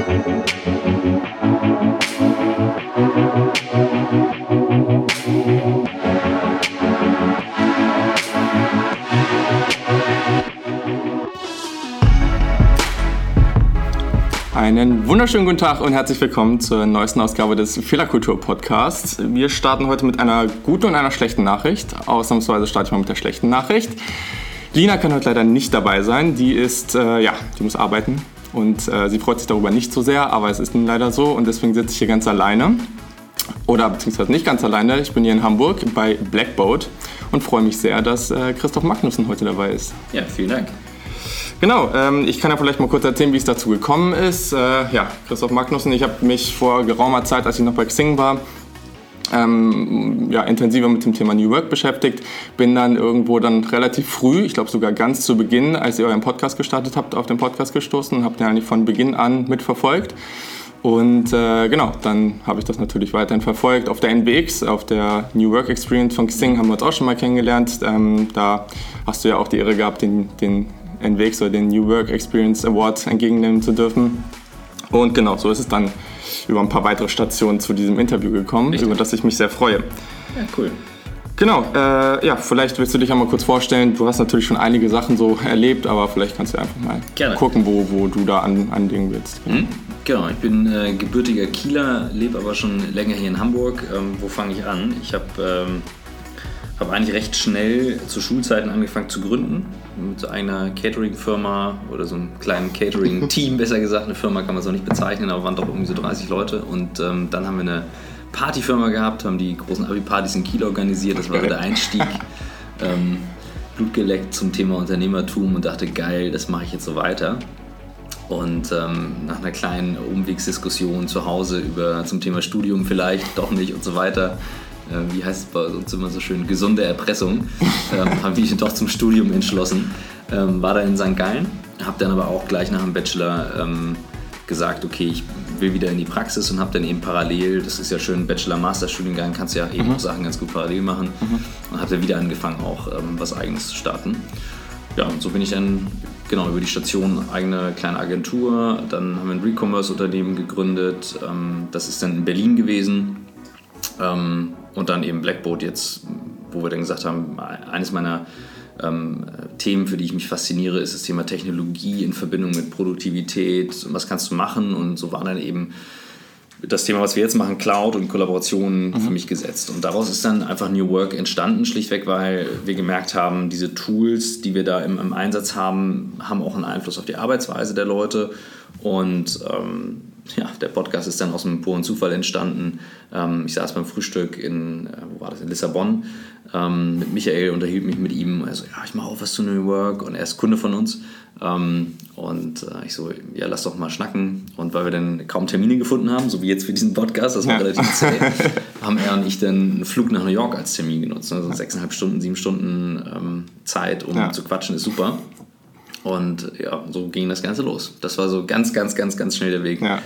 Einen wunderschönen guten Tag und herzlich willkommen zur neuesten Ausgabe des Fehlerkultur Podcasts. Wir starten heute mit einer guten und einer schlechten Nachricht. Ausnahmsweise starte ich mal mit der schlechten Nachricht. Lina kann heute leider nicht dabei sein. Die ist, äh, ja, die muss arbeiten und äh, sie freut sich darüber nicht so sehr, aber es ist nun leider so und deswegen sitze ich hier ganz alleine. Oder beziehungsweise nicht ganz alleine. Ich bin hier in Hamburg bei Blackboat und freue mich sehr, dass äh, Christoph Magnussen heute dabei ist. Ja, vielen Dank. Genau, ähm, ich kann ja vielleicht mal kurz erzählen, wie es dazu gekommen ist. Äh, ja, Christoph Magnussen, ich habe mich vor geraumer Zeit, als ich noch bei Xing war, ähm, ja, intensiver mit dem Thema New Work beschäftigt. Bin dann irgendwo dann relativ früh, ich glaube sogar ganz zu Beginn, als ihr euren Podcast gestartet habt, auf den Podcast gestoßen und habe den eigentlich von Beginn an mitverfolgt. Und äh, genau, dann habe ich das natürlich weiterhin verfolgt. Auf der NBX, auf der New Work Experience von Xing haben wir uns auch schon mal kennengelernt. Ähm, da hast du ja auch die Ehre gehabt, den, den NWX oder den New Work Experience Award entgegennehmen zu dürfen. Und genau, so ist es dann über ein paar weitere Stationen zu diesem Interview gekommen, Richtig. über das ich mich sehr freue. Ja, cool. Genau, äh, ja, vielleicht willst du dich einmal kurz vorstellen. Du hast natürlich schon einige Sachen so erlebt, aber vielleicht kannst du einfach mal Gerne. gucken, wo, wo du da an, anlegen willst. Mhm. Genau, ich bin äh, gebürtiger Kieler, lebe aber schon länger hier in Hamburg. Ähm, wo fange ich an? Ich habe ähm, habe eigentlich recht schnell zu Schulzeiten angefangen zu gründen. Mit so einer Catering-Firma oder so einem kleinen Catering-Team, besser gesagt. Eine Firma kann man es auch nicht bezeichnen, aber waren doch irgendwie so 30 Leute. Und ähm, dann haben wir eine Partyfirma gehabt, haben die großen Abi-Partys in Kiel organisiert. Das war so der Einstieg. ähm, Blut geleckt zum Thema Unternehmertum und dachte, geil, das mache ich jetzt so weiter. Und ähm, nach einer kleinen Umwegsdiskussion zu Hause über zum Thema Studium vielleicht, doch nicht und so weiter, äh, wie heißt es bei uns immer so schön, gesunde Erpressung, ähm, habe ich doch zum Studium entschlossen. Ähm, war da in St. Gallen, habe dann aber auch gleich nach dem Bachelor ähm, gesagt, okay, ich will wieder in die Praxis und habe dann eben parallel, das ist ja schön, Bachelor-Master-Studiengang, kannst ja eben mhm. auch Sachen ganz gut parallel machen mhm. und habe dann wieder angefangen, auch ähm, was Eigenes zu starten. Ja, und so bin ich dann genau über die Station eigene kleine Agentur, dann haben wir ein Recommerce-Unternehmen gegründet, ähm, das ist dann in Berlin gewesen. Und dann eben Blackboard jetzt, wo wir dann gesagt haben, eines meiner ähm, Themen, für die ich mich fasziniere, ist das Thema Technologie in Verbindung mit Produktivität. Was kannst du machen? Und so war dann eben das Thema, was wir jetzt machen, Cloud und Kollaboration mhm. für mich gesetzt. Und daraus ist dann einfach New Work entstanden, schlichtweg, weil wir gemerkt haben, diese Tools, die wir da im, im Einsatz haben, haben auch einen Einfluss auf die Arbeitsweise der Leute. Und ähm, ja, der Podcast ist dann aus einem puren Zufall entstanden. Ähm, ich saß beim Frühstück in, äh, wo war das, in Lissabon ähm, mit Michael, unterhielt mich mit ihm. Also, ja, ich mache auch was zu New Work und er ist Kunde von uns. Ähm, und äh, ich so, ja, lass doch mal schnacken. Und weil wir dann kaum Termine gefunden haben, so wie jetzt für diesen Podcast, das war ja. relativ zäh, haben er und ich dann einen Flug nach New York als Termin genutzt. Also sechseinhalb Stunden, sieben Stunden ähm, Zeit, um ja. zu quatschen, ist super. Und ja, so ging das Ganze los. Das war so ganz, ganz, ganz, ganz schnell der Weg. Ja.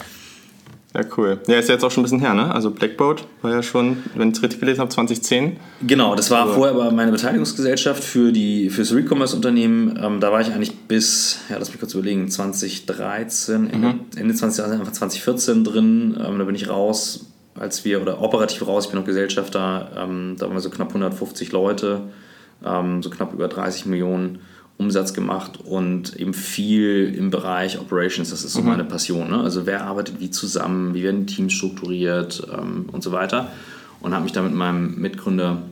Ja, cool. Ja, ist ja jetzt auch schon ein bisschen her, ne? Also Blackboat war ja schon, wenn ich es richtig gelesen habe, 2010. Genau, das war also. vorher aber meine Beteiligungsgesellschaft für die fürs Recommerce-Unternehmen. Ähm, da war ich eigentlich bis, ja, lass mich kurz überlegen, 2013, Ende, mhm. Ende 2013, einfach 2014 drin. Ähm, da bin ich raus, als wir, oder operativ raus, ich bin noch Gesellschafter, ähm, da waren wir so knapp 150 Leute, ähm, so knapp über 30 Millionen Umsatz gemacht und eben viel im Bereich Operations. Das ist so mhm. meine Passion. Ne? Also wer arbeitet wie zusammen, wie werden Teams strukturiert ähm, und so weiter. Und habe mich da mit meinem Mitgründer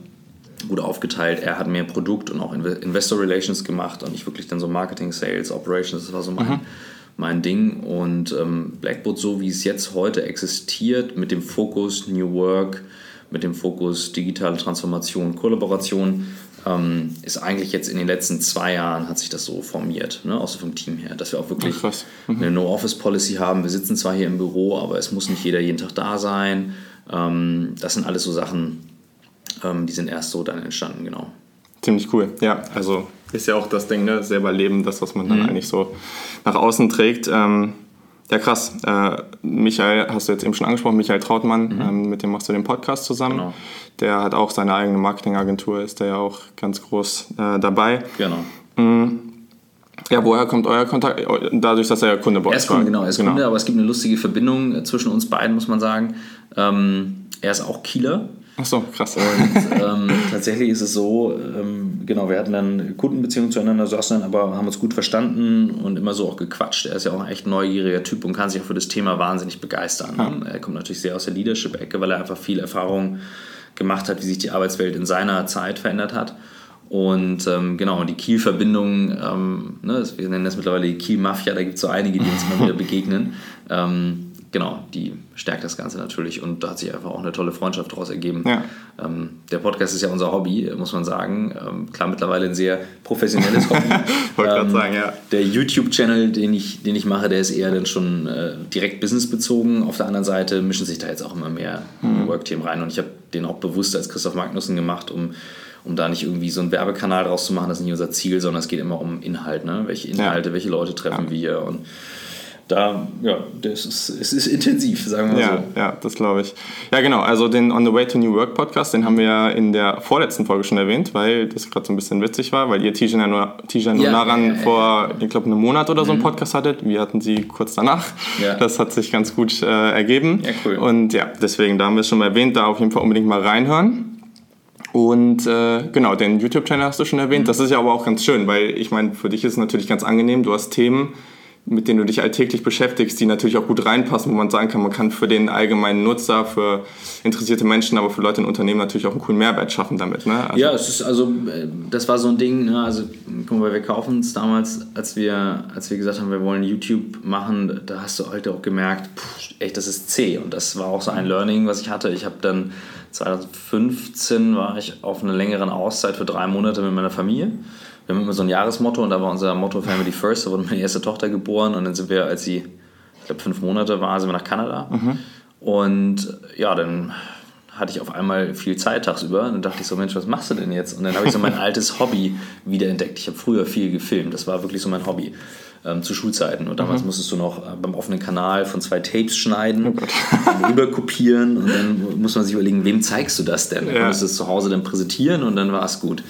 gut aufgeteilt. Er hat mehr Produkt und auch Investor Relations gemacht und ich wirklich dann so Marketing, Sales, Operations. Das war so mein, mhm. mein Ding. Und ähm, Blackboard, so wie es jetzt heute existiert, mit dem Fokus New Work, mit dem Fokus digitale Transformation, Kollaboration, ähm, ist eigentlich jetzt in den letzten zwei Jahren hat sich das so formiert, ne, auch so vom Team her, dass wir auch wirklich mhm. eine No-Office-Policy haben. Wir sitzen zwar hier im Büro, aber es muss nicht jeder jeden Tag da sein. Ähm, das sind alles so Sachen, ähm, die sind erst so dann entstanden, genau. Ziemlich cool, ja. Also ist ja auch das Ding, ne? selber leben, das, was man dann mhm. eigentlich so nach außen trägt. Ähm, ja, krass. Äh, Michael, hast du jetzt eben schon angesprochen, Michael Trautmann, mhm. ähm, mit dem machst du den Podcast zusammen. Genau. Der hat auch seine eigene Marketingagentur, ist der ja auch ganz groß äh, dabei. Genau. Mhm. Ja, woher kommt euer Kontakt? Dadurch, dass er Kunde bei euch ist. Er ist Kunde, genau, er ist genau. Kunde, aber es gibt eine lustige Verbindung zwischen uns beiden, muss man sagen. Ähm, er ist auch Kieler. Ach so, krass. Und ähm, tatsächlich ist es so, ähm, genau, wir hatten dann Kundenbeziehungen zueinander, saßen dann aber haben uns gut verstanden und immer so auch gequatscht. Er ist ja auch ein echt neugieriger Typ und kann sich auch für das Thema wahnsinnig begeistern. Ja. Er kommt natürlich sehr aus der Leadership-Ecke, weil er einfach viel Erfahrung gemacht hat, wie sich die Arbeitswelt in seiner Zeit verändert hat. Und ähm, genau, die Kiel-Verbindung, ähm, ne, wir nennen das mittlerweile die Kiel-Mafia, da gibt es so einige, die uns immer wieder begegnen. Ähm, genau, die stärkt das Ganze natürlich und da hat sich einfach auch eine tolle Freundschaft daraus ergeben. Ja. Ähm, der Podcast ist ja unser Hobby, muss man sagen. Ähm, klar, mittlerweile ein sehr professionelles Hobby. Wollte ähm, sagen, ja. Der YouTube-Channel, den ich, den ich mache, der ist eher dann schon äh, direkt businessbezogen. Auf der anderen Seite mischen sich da jetzt auch immer mehr mhm. Work-Themen rein und ich habe den auch bewusst als Christoph Magnussen gemacht, um um da nicht irgendwie so einen Werbekanal draus zu machen, das ist nicht unser Ziel, sondern es geht immer um Inhalt, ne? welche Inhalte, ja. welche Leute treffen ja. wir und da, ja, das ist, es ist intensiv, sagen wir mal ja, so. Ja, das glaube ich. Ja, genau, also den On the Way to New Work Podcast, den haben wir ja in der vorletzten Folge schon erwähnt, weil das gerade so ein bisschen witzig war, weil ihr Tijan und Naran ja, vor, ich glaube, einem Monat oder so einen mhm. Podcast hattet. Wir hatten sie kurz danach. Ja. Das hat sich ganz gut äh, ergeben. Ja, cool. Und ja, deswegen, da haben wir es schon mal erwähnt, da auf jeden Fall unbedingt mal reinhören. Und äh, genau, den YouTube-Channel hast du schon erwähnt. Mhm. Das ist ja aber auch ganz schön, weil ich meine, für dich ist es natürlich ganz angenehm. Du hast Themen, mit denen du dich alltäglich beschäftigst, die natürlich auch gut reinpassen, wo man sagen kann, man kann für den allgemeinen Nutzer, für interessierte Menschen, aber für Leute in Unternehmen natürlich auch einen coolen Mehrwert schaffen damit. Ne? Also ja, es ist also, äh, das war so ein Ding, ne? also guck mal, wir kaufen es damals, als wir, als wir gesagt haben, wir wollen YouTube machen, da hast du heute auch gemerkt, pff, echt, das ist zäh und das war auch so ein Learning, was ich hatte. Ich habe dann 2015 war ich auf einer längeren Auszeit für drei Monate mit meiner Familie wir haben immer so ein Jahresmotto und da war unser Motto Family First. Da wurde meine erste Tochter geboren und dann sind wir, als sie, ich glaube, fünf Monate war, sind wir nach Kanada. Mhm. Und ja, dann hatte ich auf einmal viel Zeit tagsüber. Und dann dachte ich so, Mensch, was machst du denn jetzt? Und dann habe ich so mein altes Hobby wiederentdeckt. Ich habe früher viel gefilmt. Das war wirklich so mein Hobby ähm, zu Schulzeiten. Und damals mhm. musstest du noch äh, beim offenen Kanal von zwei Tapes schneiden, oh rüber kopieren und dann muss man sich überlegen, wem zeigst du das denn? Dann ja. konntest du es zu Hause dann präsentieren und dann war es gut.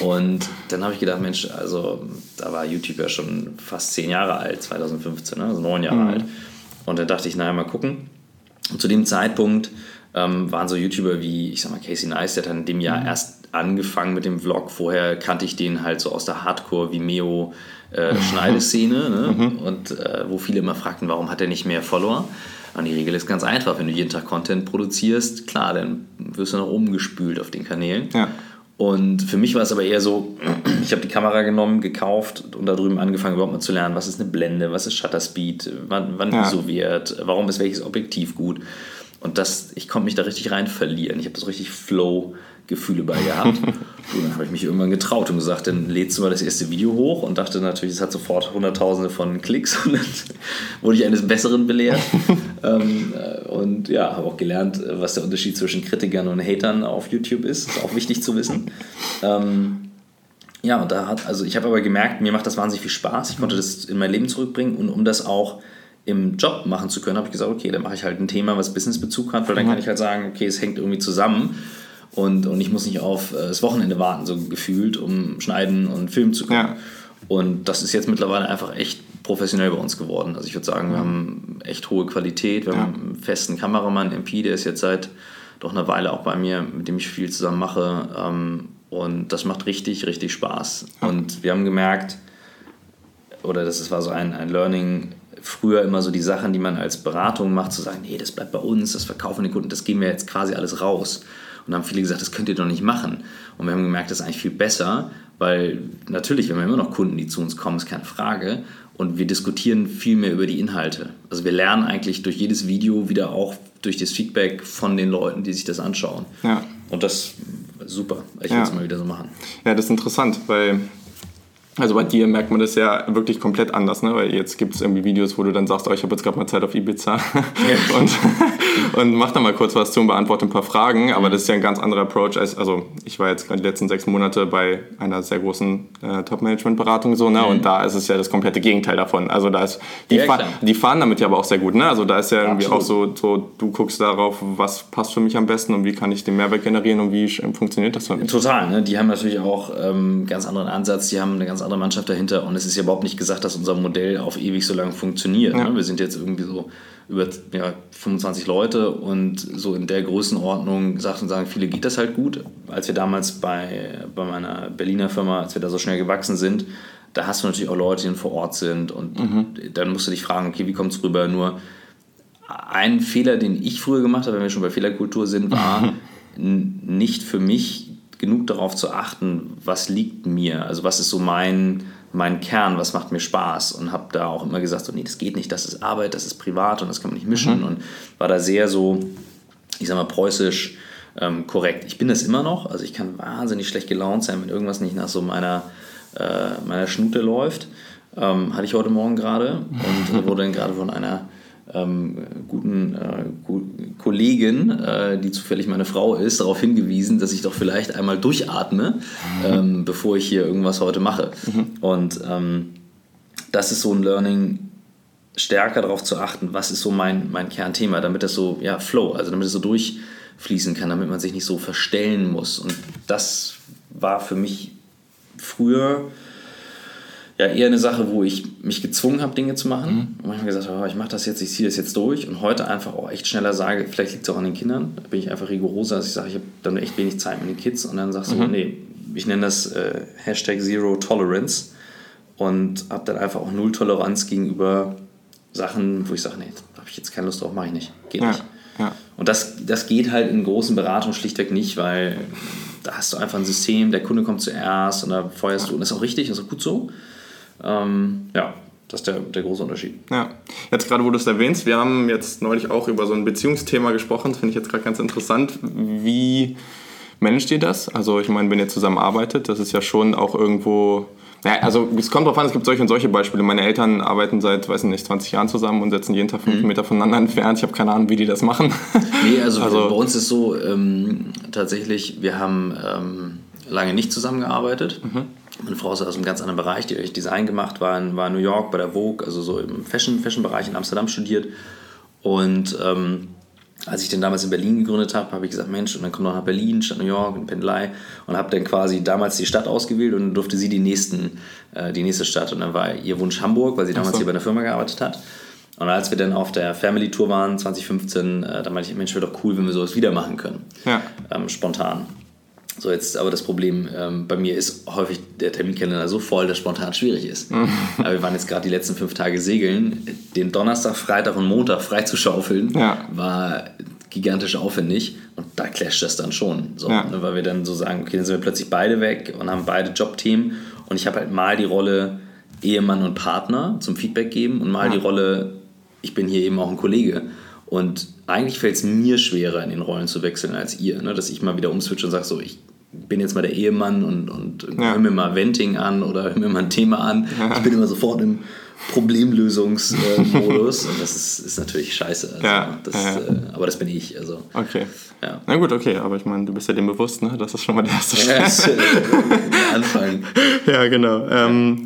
Und dann habe ich gedacht, Mensch, also da war YouTube ja schon fast zehn Jahre alt, 2015, ne? also neun Jahre mhm. alt. Und dann dachte ich, naja, mal gucken. Und zu dem Zeitpunkt ähm, waren so YouTuber wie, ich sag mal, Casey Nice, der hat in dem Jahr mhm. erst angefangen mit dem Vlog. Vorher kannte ich den halt so aus der Hardcore-Vimeo äh, Schneideszene ne? Mhm. und äh, wo viele immer fragten, warum hat er nicht mehr Follower? Und die Regel ist ganz einfach, wenn du jeden Tag Content produzierst, klar, dann wirst du nach oben gespült auf den Kanälen. Ja. Und für mich war es aber eher so, ich habe die Kamera genommen, gekauft und da drüben angefangen überhaupt mal zu lernen, was ist eine Blende, was ist Shutter Speed, wann, wann ja. ISO wird, warum ist welches Objektiv gut. Und das, ich konnte mich da richtig rein verlieren. Ich habe so richtig Flow Gefühle bei gehabt. und dann habe ich mich irgendwann getraut und gesagt, dann lädst du mal das erste Video hoch und dachte natürlich, es hat sofort Hunderttausende von Klicks und dann wurde ich eines Besseren belehrt. ähm, äh, und ja, habe auch gelernt, was der Unterschied zwischen Kritikern und Hatern auf YouTube ist. Ist auch wichtig zu wissen. Ähm, ja, und da hat, also ich habe aber gemerkt, mir macht das wahnsinnig viel Spaß. Ich konnte das in mein Leben zurückbringen und um das auch im Job machen zu können, habe ich gesagt, okay, dann mache ich halt ein Thema, was Businessbezug hat, weil dann mhm. kann ich halt sagen, okay, es hängt irgendwie zusammen und, und ich muss nicht auf äh, das Wochenende warten, so gefühlt, um schneiden und filmen zu können. Ja. Und das ist jetzt mittlerweile einfach echt professionell bei uns geworden. Also ich würde sagen, wir haben echt hohe Qualität. Wir ja. haben einen festen Kameramann, MP, der ist jetzt seit doch einer Weile auch bei mir, mit dem ich viel zusammen mache. Ähm, und das macht richtig, richtig Spaß. Ja. Und wir haben gemerkt, oder das war so ein, ein Learning, früher immer so die Sachen, die man als Beratung macht, zu sagen, nee, das bleibt bei uns, das verkaufen die Kunden, das geben wir jetzt quasi alles raus. Und dann haben viele gesagt, das könnt ihr doch nicht machen. Und wir haben gemerkt, das ist eigentlich viel besser, weil natürlich, wir haben immer noch Kunden, die zu uns kommen, ist keine Frage. Und wir diskutieren viel mehr über die Inhalte. Also wir lernen eigentlich durch jedes Video wieder auch durch das Feedback von den Leuten, die sich das anschauen. Ja. Und das super. Ich will es mal wieder so machen. Ja, das ist interessant, weil also bei dir merkt man das ja wirklich komplett anders, ne? weil jetzt gibt es irgendwie Videos, wo du dann sagst, oh, ich habe jetzt gerade mal Zeit auf Ibiza ja. und, und mach da mal kurz was zu und beantworte ein paar Fragen, aber das ist ja ein ganz anderer Approach als, also ich war jetzt gerade die letzten sechs Monate bei einer sehr großen äh, Top-Management-Beratung so, ne? Mhm. und da ist es ja das komplette Gegenteil davon. Also da ist, die, ja, fahr, die fahren damit ja aber auch sehr gut, ne? also da ist ja irgendwie Absolut. auch so, so, du guckst darauf, was passt für mich am besten und wie kann ich den Mehrwert generieren und wie funktioniert das für mich. Total, ne? die haben natürlich auch ähm, einen ganz anderen Ansatz, die haben eine ganz andere Mannschaft dahinter und es ist ja überhaupt nicht gesagt, dass unser Modell auf ewig so lange funktioniert. Ja. Ne? Wir sind jetzt irgendwie so über ja, 25 Leute und so in der Größenordnung sagten, sagen viele geht das halt gut. Als wir damals bei, bei meiner Berliner Firma, als wir da so schnell gewachsen sind, da hast du natürlich auch Leute, die vor Ort sind und mhm. dann musst du dich fragen, okay, wie kommt es rüber? Nur ein Fehler, den ich früher gemacht habe, wenn wir schon bei Fehlerkultur sind, war nicht für mich genug darauf zu achten, was liegt mir, also was ist so mein, mein Kern, was macht mir Spaß und habe da auch immer gesagt, so, nee, das geht nicht, das ist Arbeit, das ist privat und das kann man nicht mischen mhm. und war da sehr so, ich sag mal, preußisch ähm, korrekt. Ich bin das immer noch, also ich kann wahnsinnig schlecht gelaunt sein, wenn irgendwas nicht nach so meiner, äh, meiner Schnute läuft. Ähm, hatte ich heute Morgen gerade und wurde dann gerade von einer ähm, guten äh, Kollegin, äh, die zufällig meine Frau ist, darauf hingewiesen, dass ich doch vielleicht einmal durchatme, mhm. ähm, bevor ich hier irgendwas heute mache. Mhm. Und ähm, das ist so ein Learning, stärker darauf zu achten, was ist so mein, mein Kernthema, damit das so, ja, Flow, also damit es so durchfließen kann, damit man sich nicht so verstellen muss. Und das war für mich früher ja eher eine Sache, wo ich mich gezwungen habe, Dinge zu machen. Mhm. Und manchmal gesagt habe, oh, ich mache das jetzt, ich ziehe das jetzt durch. Und heute einfach auch echt schneller sage, vielleicht liegt es auch an den Kindern. Da bin ich einfach rigoroser, dass ich sage, ich habe dann echt wenig Zeit mit den Kids. Und dann sagst du, mhm. nee, ich nenne das äh, Hashtag Zero Tolerance. Und habe dann einfach auch Null Toleranz gegenüber Sachen, wo ich sage, nee, da habe ich jetzt keine Lust drauf, mache ich nicht. Geht ja. nicht. Ja. Und das, das geht halt in großen Beratungen schlichtweg nicht, weil da hast du einfach ein System, der Kunde kommt zuerst und da feuerst du. Und das ist auch richtig, das ist auch gut so. Ähm, ja, das ist der, der große Unterschied. Ja, jetzt gerade, wo du es erwähnst, wir haben jetzt neulich auch über so ein Beziehungsthema gesprochen, das finde ich jetzt gerade ganz interessant. Wie managt ihr das? Also ich meine, wenn ihr zusammenarbeitet, das ist ja schon auch irgendwo... Ja, also es kommt drauf an, es gibt solche und solche Beispiele. Meine Eltern arbeiten seit, weiß nicht, 20 Jahren zusammen und setzen jeden Tag fünf mhm. Meter voneinander entfernt. Ich habe keine Ahnung, wie die das machen. Nee, also, also bei uns ist so ähm, tatsächlich, wir haben ähm, lange nicht zusammengearbeitet. Mhm. Meine Frau ist aus einem ganz anderen Bereich, die hat Design gemacht, war in, war in New York bei der Vogue, also so im Fashion, Fashion-Bereich in Amsterdam studiert. Und ähm, als ich dann damals in Berlin gegründet habe, habe ich gesagt, Mensch, und dann komm doch nach Berlin statt New York und Pendelei und habe dann quasi damals die Stadt ausgewählt und dann durfte sie die, nächsten, äh, die nächste Stadt und dann war ihr Wunsch Hamburg, weil sie damals so. hier bei einer Firma gearbeitet hat. Und als wir dann auf der Family Tour waren, 2015, äh, da meinte ich, Mensch, wäre doch cool, wenn wir sowas wieder machen können. Ja. Ähm, spontan. So, jetzt aber das Problem ähm, bei mir ist häufig der Terminkalender so voll, dass spontan schwierig ist. aber wir waren jetzt gerade die letzten fünf Tage segeln. Den Donnerstag, Freitag und Montag freizuschaufeln, ja. war gigantisch aufwendig und da clasht das dann schon. So, ja. ne, weil wir dann so sagen, okay, dann sind wir plötzlich beide weg und haben beide Jobthemen und ich habe halt mal die Rolle Ehemann und Partner zum Feedback geben und mal ja. die Rolle, ich bin hier eben auch ein Kollege. Und eigentlich fällt es mir schwerer, in den Rollen zu wechseln als ihr. Ne? Dass ich mal wieder umswitche und sage, so, ich bin jetzt mal der Ehemann und, und ja. hör mir mal Venting an oder hör mir mal ein Thema an. Ja. Ich bin immer sofort im Problemlösungsmodus und das ist, ist natürlich scheiße. Also ja. Das, äh, aber das bin ich. Also, okay. Na gut, okay, aber ich meine, du bist ja dem bewusst, ne? Das ist schon mal der erste Schritt. Ja, ist, äh, Anfang. ja, genau. Ähm,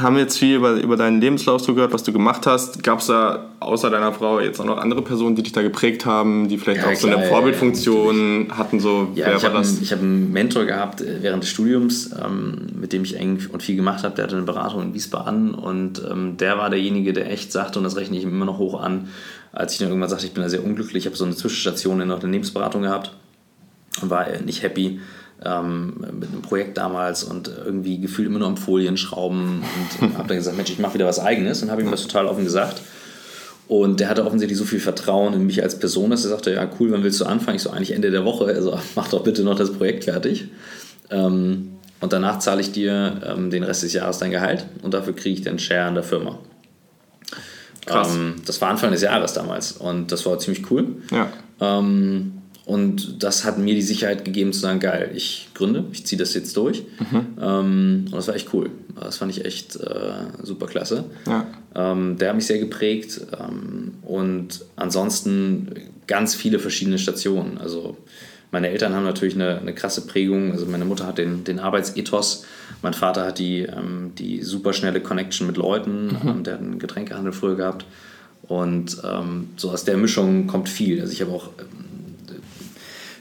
haben jetzt viel über, über deinen Lebenslauf so gehört, was du gemacht hast. Gab es da außer deiner Frau jetzt auch noch andere Personen, die dich da geprägt haben, die vielleicht ja, auch klar, so eine Vorbildfunktion ja, hatten? So, ja, wer ich habe einen, hab einen Mentor gehabt äh, während des Studiums, ähm, mit dem ich eng und viel gemacht habe. Der hatte eine Beratung in Wiesbaden und ähm, der war derjenige, der echt sagte, und das rechne ich ihm immer noch hoch an, als ich dann irgendwann sagte, ich bin da sehr unglücklich, ich habe so eine Zwischenstation in der Unternehmensberatung gehabt und war nicht happy ähm, mit einem Projekt damals und irgendwie gefühlt immer nur am Folien schrauben und habe dann gesagt, Mensch, ich mache wieder was Eigenes und habe ihm das total offen gesagt. Und der hatte offensichtlich so viel Vertrauen in mich als Person, dass er sagte, ja cool, wann willst du anfangen? Ich so, eigentlich Ende der Woche, also mach doch bitte noch das Projekt fertig. Ähm, und danach zahle ich dir ähm, den Rest des Jahres dein Gehalt und dafür kriege ich den Share an der Firma. Krass. Ähm, das war Anfang des Jahres damals und das war ziemlich cool. Ja. Ähm, und das hat mir die Sicherheit gegeben zu sagen, geil, ich gründe, ich ziehe das jetzt durch. Mhm. Ähm, und das war echt cool. Das fand ich echt äh, super klasse. Ja. Ähm, der hat mich sehr geprägt. Ähm, und ansonsten ganz viele verschiedene Stationen. Also meine Eltern haben natürlich eine, eine krasse Prägung. Also meine Mutter hat den, den Arbeitsethos. Mein Vater hat die, ähm, die super schnelle Connection mit Leuten. Mhm. Ähm, der hat einen Getränkehandel früher gehabt. Und ähm, so aus der Mischung kommt viel. Also ich habe auch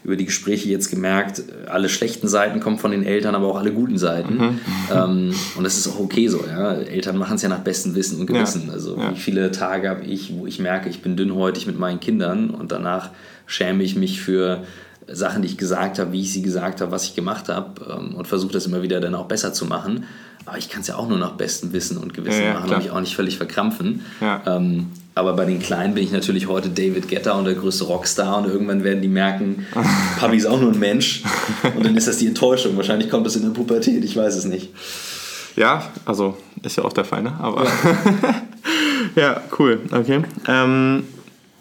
über die Gespräche jetzt gemerkt, alle schlechten Seiten kommen von den Eltern, aber auch alle guten Seiten. Mhm. Ähm, und das ist auch okay so. Ja? Eltern machen es ja nach bestem Wissen und Gewissen. Ja. Also ja. wie viele Tage habe ich, wo ich merke, ich bin dünnhäutig mit meinen Kindern und danach schäme ich mich für Sachen, die ich gesagt habe, wie ich sie gesagt habe, was ich gemacht habe ähm, und versuche das immer wieder dann auch besser zu machen. Aber ich kann es ja auch nur nach bestem Wissen und Gewissen ja, machen und mich auch nicht völlig verkrampfen. Ja. Ähm, aber bei den Kleinen bin ich natürlich heute David Getter und der größte Rockstar und irgendwann werden die merken, Papi ist auch nur ein Mensch und dann ist das die Enttäuschung. Wahrscheinlich kommt das in der Pubertät, ich weiß es nicht. Ja, also ist ja auch der Fall, ne? Aber ja, ja cool, okay. Ähm,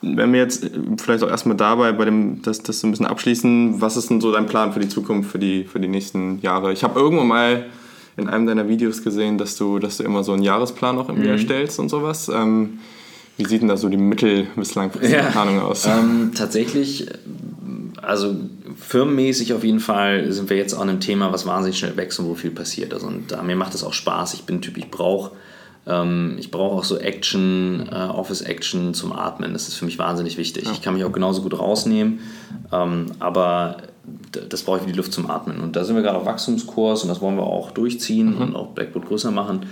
wenn wir jetzt vielleicht auch erstmal dabei bei dem, das, das so ein bisschen abschließen, was ist denn so dein Plan für die Zukunft, für die, für die nächsten Jahre? Ich habe irgendwo mal in einem deiner Videos gesehen, dass du, dass du immer so einen Jahresplan auch irgendwie mhm. erstellst und sowas. Ähm, wie sieht denn da so die mittel- bis langfristige ja, Planung aus? Ähm, tatsächlich, also firmenmäßig auf jeden Fall sind wir jetzt an einem Thema, was wahnsinnig schnell wächst und wo viel passiert. Also, und äh, mir macht das auch Spaß. Ich bin Typ, ich brauche ähm, ich brauche auch so Action, äh, Office-Action zum Atmen. Das ist für mich wahnsinnig wichtig. Ja. Ich kann mich auch genauso gut rausnehmen, ähm, aber das brauche ich wie die Luft zum Atmen. Und da sind wir gerade auf Wachstumskurs und das wollen wir auch durchziehen mhm. und auch Blackboard größer machen.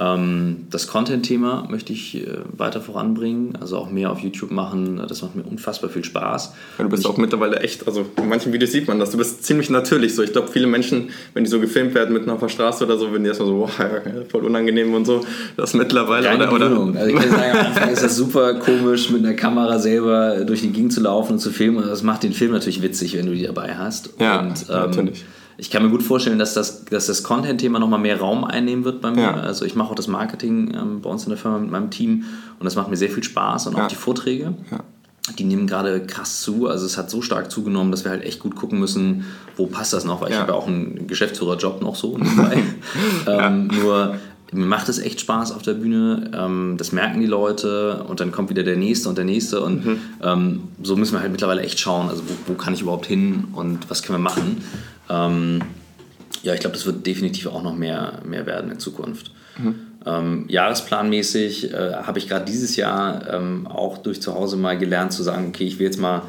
Ähm, das Content-Thema möchte ich äh, weiter voranbringen, also auch mehr auf YouTube machen. Das macht mir unfassbar viel Spaß. Ja, du bist ich, auch mittlerweile echt, also in manchen Videos sieht man das, du bist ziemlich natürlich so. Ich glaube, viele Menschen, wenn die so gefilmt werden mitten auf der Straße oder so, wenn die erstmal so, wow, voll unangenehm und so. Das mittlerweile. Keine oder, oder? Also ich kann sagen, am Anfang ist das super komisch, mit einer Kamera selber durch die Gegend zu laufen und zu filmen. Das macht den Film natürlich witzig, wenn du die dabei hast. Ja, und, ähm, natürlich ich kann mir gut vorstellen, dass das, dass das Content-Thema nochmal mehr Raum einnehmen wird bei mir. Ja. Also ich mache auch das Marketing ähm, bei uns in der Firma mit meinem Team und das macht mir sehr viel Spaß und ja. auch die Vorträge. Ja. Die nehmen gerade krass zu. Also es hat so stark zugenommen, dass wir halt echt gut gucken müssen, wo passt das noch, weil ich habe ja auch einen Geschäftsführerjob noch so nebenbei. ähm, nur mir macht es echt Spaß auf der Bühne. Ähm, das merken die Leute und dann kommt wieder der nächste und der nächste und mhm. ähm, so müssen wir halt mittlerweile echt schauen, also wo, wo, kann ich überhaupt hin und was können wir machen. Ähm, ja, ich glaube, das wird definitiv auch noch mehr, mehr werden in Zukunft. Mhm. Ähm, jahresplanmäßig äh, habe ich gerade dieses Jahr ähm, auch durch zu Hause mal gelernt zu sagen, okay, ich will jetzt mal,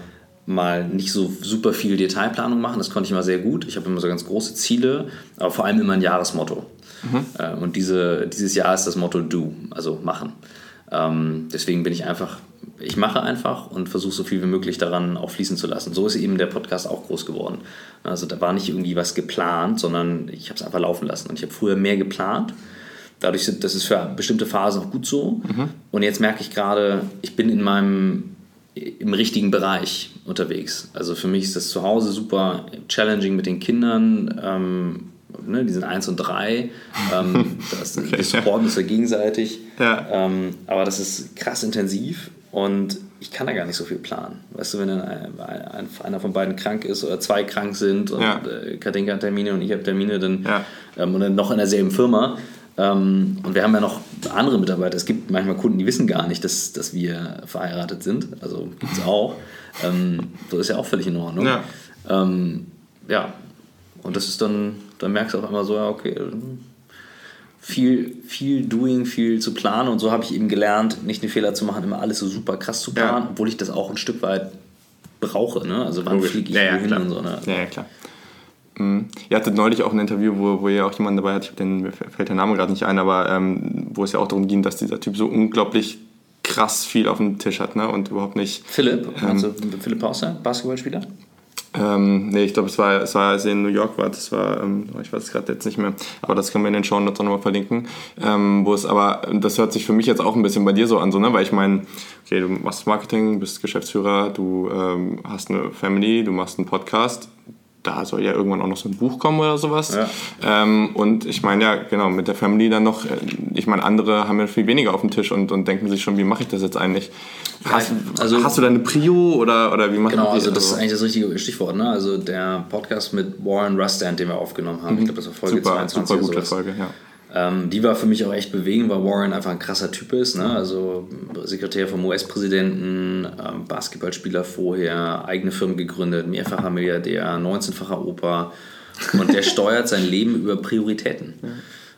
mal nicht so super viel Detailplanung machen. Das konnte ich immer sehr gut. Ich habe immer so ganz große Ziele, aber vor allem immer ein Jahresmotto. Mhm. Äh, und diese, dieses Jahr ist das Motto Do, also machen. Ähm, deswegen bin ich einfach ich mache einfach und versuche so viel wie möglich daran auch fließen zu lassen. So ist eben der Podcast auch groß geworden. Also da war nicht irgendwie was geplant, sondern ich habe es einfach laufen lassen. Und ich habe früher mehr geplant. Dadurch sind das ist für bestimmte Phasen auch gut so. Mhm. Und jetzt merke ich gerade, ich bin in meinem im richtigen Bereich unterwegs. Also für mich ist das zu Hause super challenging mit den Kindern. Ähm, ne, die sind 1 und 3. Ähm, das, okay, wir supporten uns ja gegenseitig. Ja. Ähm, aber das ist krass intensiv und ich kann da gar nicht so viel planen. Weißt du, wenn dann einer von beiden krank ist oder zwei krank sind und ja. Äh, Katinka hat Termine und ich habe Termine, dann, ja. ähm, und dann noch in derselben Firma. Ähm, und wir haben ja noch andere Mitarbeiter. Es gibt manchmal Kunden, die wissen gar nicht, dass, dass wir verheiratet sind. Also gibt es auch. Ähm, das ist ja auch völlig in Ordnung. Ja. Ähm, ja. Und das ist dann, dann merkst du auf einmal so, ja, okay, viel, viel Doing, viel zu planen und so habe ich eben gelernt, nicht den Fehler zu machen, immer alles so super krass zu planen, ja. obwohl ich das auch ein Stück weit brauche. Ne? Also wann fliege ich ja, ja, hin und so. Ne? Ja, ja, klar. Mhm. Ihr hattet neulich auch ein Interview, wo, wo ihr auch jemanden dabei hattet, den, mir fällt der Name gerade nicht ein, aber ähm, wo es ja auch darum ging, dass dieser Typ so unglaublich krass viel auf dem Tisch hat ne? und überhaupt nicht. Philipp, ähm, also Philipp Pauster, Basketballspieler? Ähm, nee, ich glaube, es war, es war, als ihr in New York war, das war, ähm, ich weiß es gerade jetzt nicht mehr, aber das können wir in den Show Notes nochmal verlinken. Ähm, wo es aber, das hört sich für mich jetzt auch ein bisschen bei dir so an, so, ne? weil ich meine, okay, du machst Marketing, bist Geschäftsführer, du ähm, hast eine Family, du machst einen Podcast, da soll ja irgendwann auch noch so ein Buch kommen oder sowas. Ja. Ähm, und ich meine, ja, genau, mit der Family dann noch, äh, ich meine, andere haben ja viel weniger auf dem Tisch und, und denken sich schon, wie mache ich das jetzt eigentlich? Hast, also, hast du da eine Prio oder, oder wie machst genau, du das? Genau, also das ist eigentlich das richtige Stichwort. Ne? Also der Podcast mit Warren Rustand, den wir aufgenommen haben, mhm. ich glaube, das war Folge super, 22 Super gute Folge, ja. Ähm, die war für mich auch echt bewegend, weil Warren einfach ein krasser Typ ist. Ne? Also Sekretär vom US-Präsidenten, ähm, Basketballspieler vorher, eigene Firmen gegründet, mehrfacher Milliardär, 19-facher Opa. Und der steuert sein Leben über Prioritäten. Ja.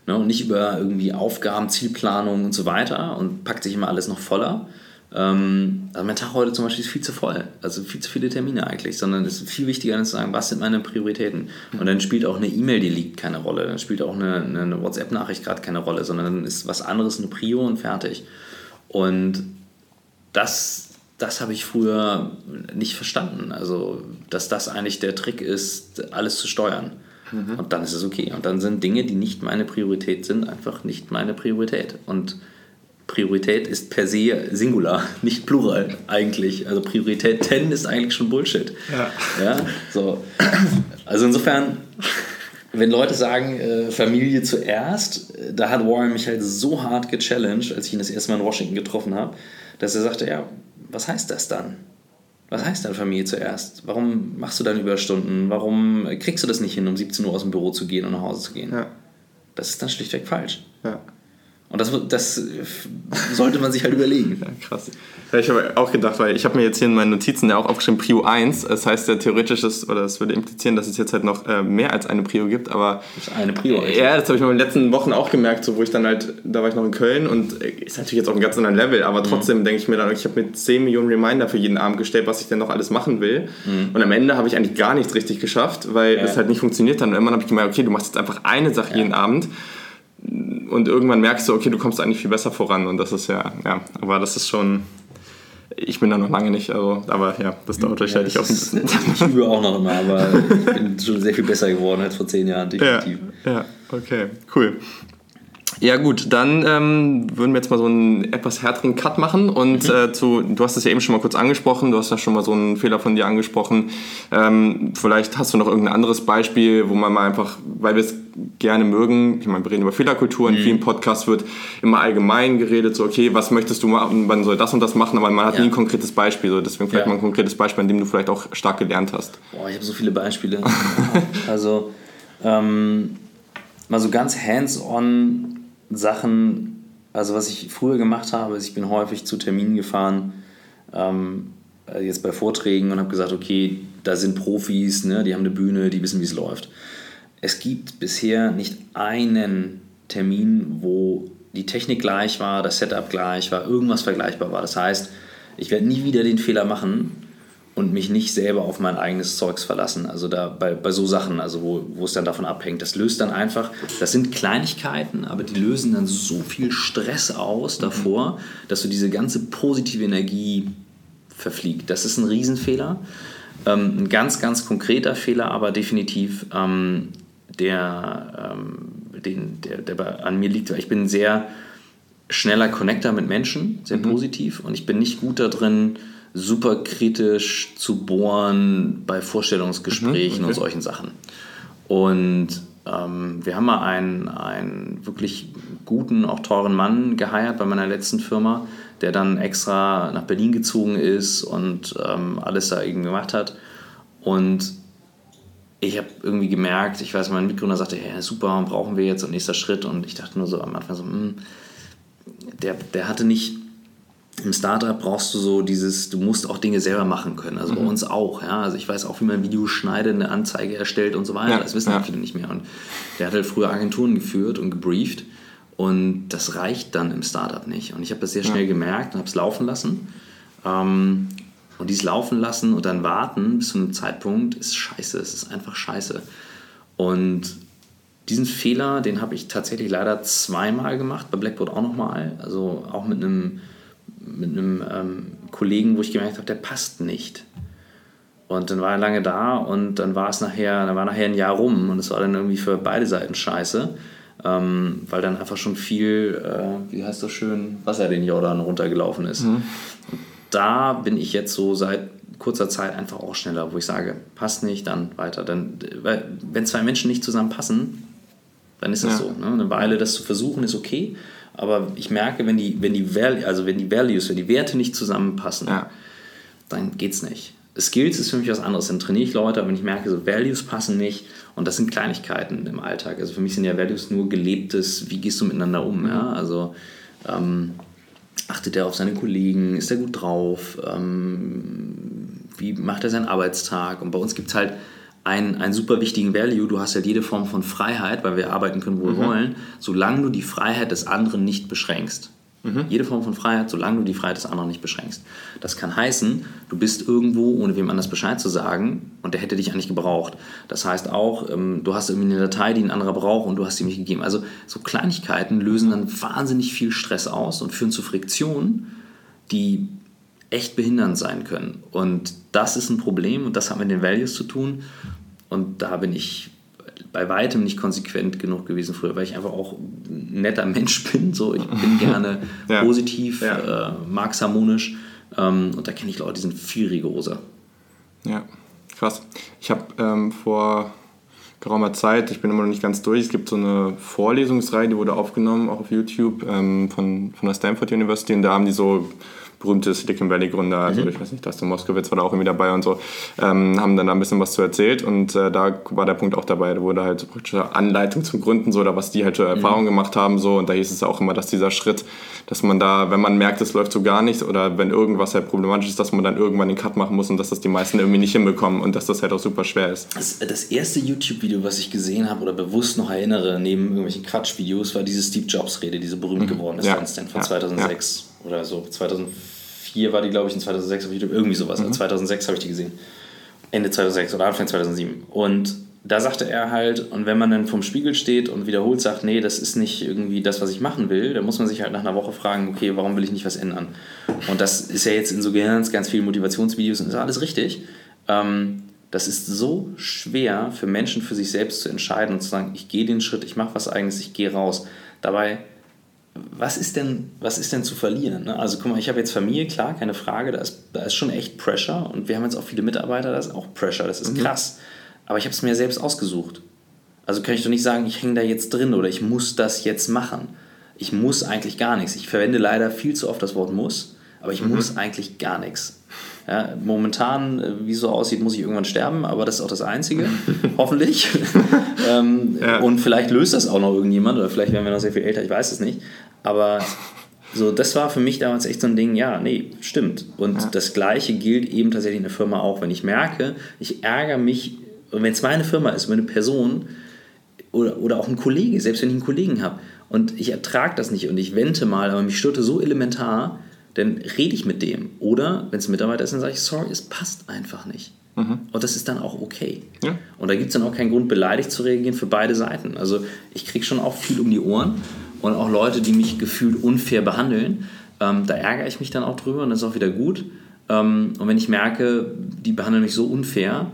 Ne? Und nicht über irgendwie Aufgaben, Zielplanung und so weiter und packt sich immer alles noch voller. Ähm, also mein Tag heute zum Beispiel ist viel zu voll. Also viel zu viele Termine eigentlich, sondern es ist viel wichtiger, zu sagen, was sind meine Prioritäten. Und dann spielt auch eine E-Mail, die liegt, keine Rolle. Dann spielt auch eine, eine WhatsApp-Nachricht gerade keine Rolle, sondern dann ist was anderes eine Prio und fertig. Und das, das habe ich früher nicht verstanden. Also, dass das eigentlich der Trick ist, alles zu steuern. Mhm. Und dann ist es okay. Und dann sind Dinge, die nicht meine Priorität sind, einfach nicht meine Priorität. Und Priorität ist per se Singular, nicht Plural eigentlich. Also Priorität 10 ist eigentlich schon Bullshit. Ja. ja so. Also insofern, wenn Leute sagen, äh, Familie zuerst, äh, da hat Warren mich halt so hart gechallenged, als ich ihn das erste Mal in Washington getroffen habe, dass er sagte, ja, was heißt das dann? Was heißt dann Familie zuerst? Warum machst du dann Überstunden? Warum kriegst du das nicht hin, um 17 Uhr aus dem Büro zu gehen und nach Hause zu gehen? Ja. Das ist dann schlichtweg falsch. Ja. Und das, das sollte man sich halt überlegen. Ja, krass. Ja, ich habe auch gedacht, weil ich habe mir jetzt hier in meinen Notizen ja auch aufgeschrieben Prio 1. Das heißt ja theoretisch, ist, oder das würde implizieren, dass es jetzt halt noch äh, mehr als eine Prio gibt. Aber das ist eine Prio. Eigentlich. Ja, das habe ich in den letzten Wochen auch gemerkt, so, wo ich dann halt, da war ich noch in Köln und äh, ist natürlich jetzt auf einem ganz anderen Level, aber mhm. trotzdem mhm. denke ich mir dann, ich habe mir 10 Millionen Reminder für jeden Abend gestellt, was ich denn noch alles machen will. Mhm. Und am Ende habe ich eigentlich gar nichts richtig geschafft, weil ja. es halt nicht funktioniert hat. Und irgendwann habe ich gemerkt, okay, du machst jetzt einfach eine Sache jeden Abend und irgendwann merkst du, okay, du kommst eigentlich viel besser voran und das ist ja, ja, aber das ist schon, ich bin da noch lange nicht, also, aber ja, das dauert wahrscheinlich ja, auch ein bisschen. Ich übe auch noch immer, aber ich bin schon sehr viel besser geworden als vor zehn Jahren, definitiv. Ja, ja okay, cool. Ja gut, dann ähm, würden wir jetzt mal so einen etwas härteren Cut machen und mhm. äh, zu, du hast es ja eben schon mal kurz angesprochen, du hast ja schon mal so einen Fehler von dir angesprochen. Ähm, vielleicht hast du noch irgendein anderes Beispiel, wo man mal einfach, weil wir es gerne mögen, ich meine, wir reden über Fehlerkultur, in mhm. vielen Podcasts wird immer allgemein geredet, so okay, was möchtest du machen, man soll das und das machen, aber man hat ja. nie ein konkretes Beispiel, so deswegen vielleicht ja. mal ein konkretes Beispiel, an dem du vielleicht auch stark gelernt hast. Boah, ich habe so viele Beispiele. also ähm, mal so ganz hands-on Sachen, also was ich früher gemacht habe, ist, ich bin häufig zu Terminen gefahren, ähm, äh, jetzt bei Vorträgen und habe gesagt, okay, da sind Profis, ne, die haben eine Bühne, die wissen, wie es läuft. Es gibt bisher nicht einen Termin, wo die Technik gleich war, das Setup gleich war, irgendwas vergleichbar war. Das heißt, ich werde nie wieder den Fehler machen, und mich nicht selber auf mein eigenes Zeugs verlassen. Also da bei, bei so Sachen, also wo, wo es dann davon abhängt. Das löst dann einfach, das sind Kleinigkeiten, aber die lösen dann so viel Stress aus davor, dass du diese ganze positive Energie verfliegt. Das ist ein Riesenfehler. Ähm, ein ganz, ganz konkreter Fehler, aber definitiv ähm, der, ähm, den, der, der an mir liegt. Ich bin ein sehr schneller Connector mit Menschen, sehr mhm. positiv und ich bin nicht gut da drin, super kritisch zu bohren bei Vorstellungsgesprächen mhm, okay. und solchen Sachen. Und ähm, wir haben mal einen, einen wirklich guten, auch teuren Mann geheiert bei meiner letzten Firma, der dann extra nach Berlin gezogen ist und ähm, alles da irgendwie gemacht hat. Und ich habe irgendwie gemerkt, ich weiß, mein Mitgründer sagte, ja, super, brauchen wir jetzt und nächster Schritt. Und ich dachte nur so am Anfang so, mh, hm, der, der hatte nicht im Startup brauchst du so dieses, du musst auch Dinge selber machen können. Also mhm. bei uns auch. Ja? Also ich weiß auch, wie man Videos schneidet, eine Anzeige erstellt und so weiter. Ja, das wissen ja. viele nicht mehr. Und der hat halt früher Agenturen geführt und gebrieft. Und das reicht dann im Startup nicht. Und ich habe das sehr schnell ja. gemerkt und habe es laufen lassen. Ähm, und dieses Laufen lassen und dann warten bis zu einem Zeitpunkt ist scheiße. Es ist einfach scheiße. Und diesen Fehler, den habe ich tatsächlich leider zweimal gemacht, bei Blackboard auch nochmal. Also auch mit einem mit einem ähm, Kollegen, wo ich gemerkt habe, der passt nicht. Und dann war er lange da und dann war es nachher, dann war nachher ein Jahr rum und es war dann irgendwie für beide Seiten scheiße, ähm, weil dann einfach schon viel, äh, wie heißt das schön, Wasser den Jordan runtergelaufen ist. Mhm. Da bin ich jetzt so seit kurzer Zeit einfach auch schneller, wo ich sage, passt nicht, dann weiter. Dann, weil, wenn zwei Menschen nicht zusammenpassen, dann ist das ja. so. Ne? Eine Weile das zu versuchen ist okay, aber ich merke, wenn die, wenn die, Val also wenn die Values, wenn die Werte nicht zusammenpassen, ja. dann es nicht. Skills ist für mich was anderes. Dann trainiere ich Leute, aber wenn ich merke, so Values passen nicht und das sind Kleinigkeiten im Alltag. Also für mich sind ja Values nur gelebtes, wie gehst du miteinander um. Ja? Mhm. Also ähm, achtet er auf seine Kollegen, ist er gut drauf, ähm, wie macht er seinen Arbeitstag. Und bei uns gibt es halt einen, einen super wichtigen Value. Du hast halt jede Form von Freiheit, weil wir arbeiten können, wo wir mhm. wollen, solange du die Freiheit des anderen nicht beschränkst. Mhm. Jede Form von Freiheit, solange du die Freiheit des anderen nicht beschränkst. Das kann heißen, du bist irgendwo, ohne wem anders Bescheid zu sagen, und der hätte dich eigentlich gebraucht. Das heißt auch, ähm, du hast irgendwie eine Datei, die ein anderer braucht und du hast sie nicht gegeben. Also so Kleinigkeiten lösen dann wahnsinnig viel Stress aus und führen zu Friktionen, die echt behindernd sein können. Und das ist ein Problem und das hat mit den Values zu tun. Und da bin ich bei weitem nicht konsequent genug gewesen früher, weil ich einfach auch ein netter Mensch bin. So, ich bin gerne ja. positiv, ja. Äh, mag es harmonisch. Ähm, und da kenne ich Leute, die sind viel rigoroser. Ja, krass. Ich habe ähm, vor geraumer Zeit, ich bin immer noch nicht ganz durch, es gibt so eine Vorlesungsreihe, die wurde aufgenommen, auch auf YouTube, ähm, von, von der Stanford University. Und da haben die so berühmte Silicon Valley Gründer, also mhm. ich weiß nicht, Dustin Moskowitz war da auch irgendwie dabei und so, ähm, haben dann da ein bisschen was zu erzählt und äh, da war der Punkt auch dabei, da wurde halt so praktische Anleitung zum Gründen so oder was die halt für Erfahrungen mhm. gemacht haben so und da hieß es auch immer, dass dieser Schritt, dass man da, wenn man merkt, es läuft so gar nichts oder wenn irgendwas halt problematisch ist, dass man dann irgendwann den Cut machen muss und dass das die meisten irgendwie nicht hinbekommen und dass das halt auch super schwer ist. Das, das erste YouTube-Video, was ich gesehen habe oder bewusst noch erinnere, neben irgendwelchen Quatsch-Videos, war diese Steve Jobs-Rede, diese berühmt mhm. geworden ist ja. von ja. 2006 ja. oder so, 2004 2004 war die, glaube ich, in 2006 auf YouTube, irgendwie sowas. Mhm. Also 2006 habe ich die gesehen. Ende 2006 oder Anfang 2007. Und da sagte er halt, und wenn man dann vom Spiegel steht und wiederholt sagt, nee, das ist nicht irgendwie das, was ich machen will, dann muss man sich halt nach einer Woche fragen, okay, warum will ich nicht was ändern? Und das ist ja jetzt in so ganz, ganz vielen Motivationsvideos und ist alles richtig. Ähm, das ist so schwer für Menschen für sich selbst zu entscheiden und zu sagen, ich gehe den Schritt, ich mache was eigenes, ich gehe raus. Dabei was ist denn, was ist denn zu verlieren? Ne? Also guck mal, ich habe jetzt Familie, klar, keine Frage, da ist, da ist schon echt Pressure und wir haben jetzt auch viele Mitarbeiter, da ist auch Pressure, das ist mhm. krass. Aber ich habe es mir selbst ausgesucht. Also kann ich doch nicht sagen, ich hänge da jetzt drin oder ich muss das jetzt machen. Ich muss eigentlich gar nichts. Ich verwende leider viel zu oft das Wort muss, aber ich mhm. muss eigentlich gar nichts. Ja, momentan, äh, wie es so aussieht, muss ich irgendwann sterben, aber das ist auch das Einzige, hoffentlich. ähm, ja. Und vielleicht löst das auch noch irgendjemand oder vielleicht werden wir noch sehr viel älter, ich weiß es nicht. Aber so, das war für mich damals echt so ein Ding, ja, nee, stimmt. Und ja. das Gleiche gilt eben tatsächlich in der Firma auch. Wenn ich merke, ich ärgere mich, wenn es meine Firma ist, wenn eine Person oder, oder auch ein Kollege, selbst wenn ich einen Kollegen habe und ich ertrage das nicht und ich wente mal, aber mich störte so elementar, dann rede ich mit dem. Oder wenn es ein Mitarbeiter ist, dann sage ich, sorry, es passt einfach nicht. Mhm. Und das ist dann auch okay. Ja. Und da gibt es dann auch keinen Grund, beleidigt zu reagieren für beide Seiten. Also ich kriege schon auch viel um die Ohren und auch Leute, die mich gefühlt unfair behandeln. Ähm, da ärgere ich mich dann auch drüber und das ist auch wieder gut. Ähm, und wenn ich merke, die behandeln mich so unfair,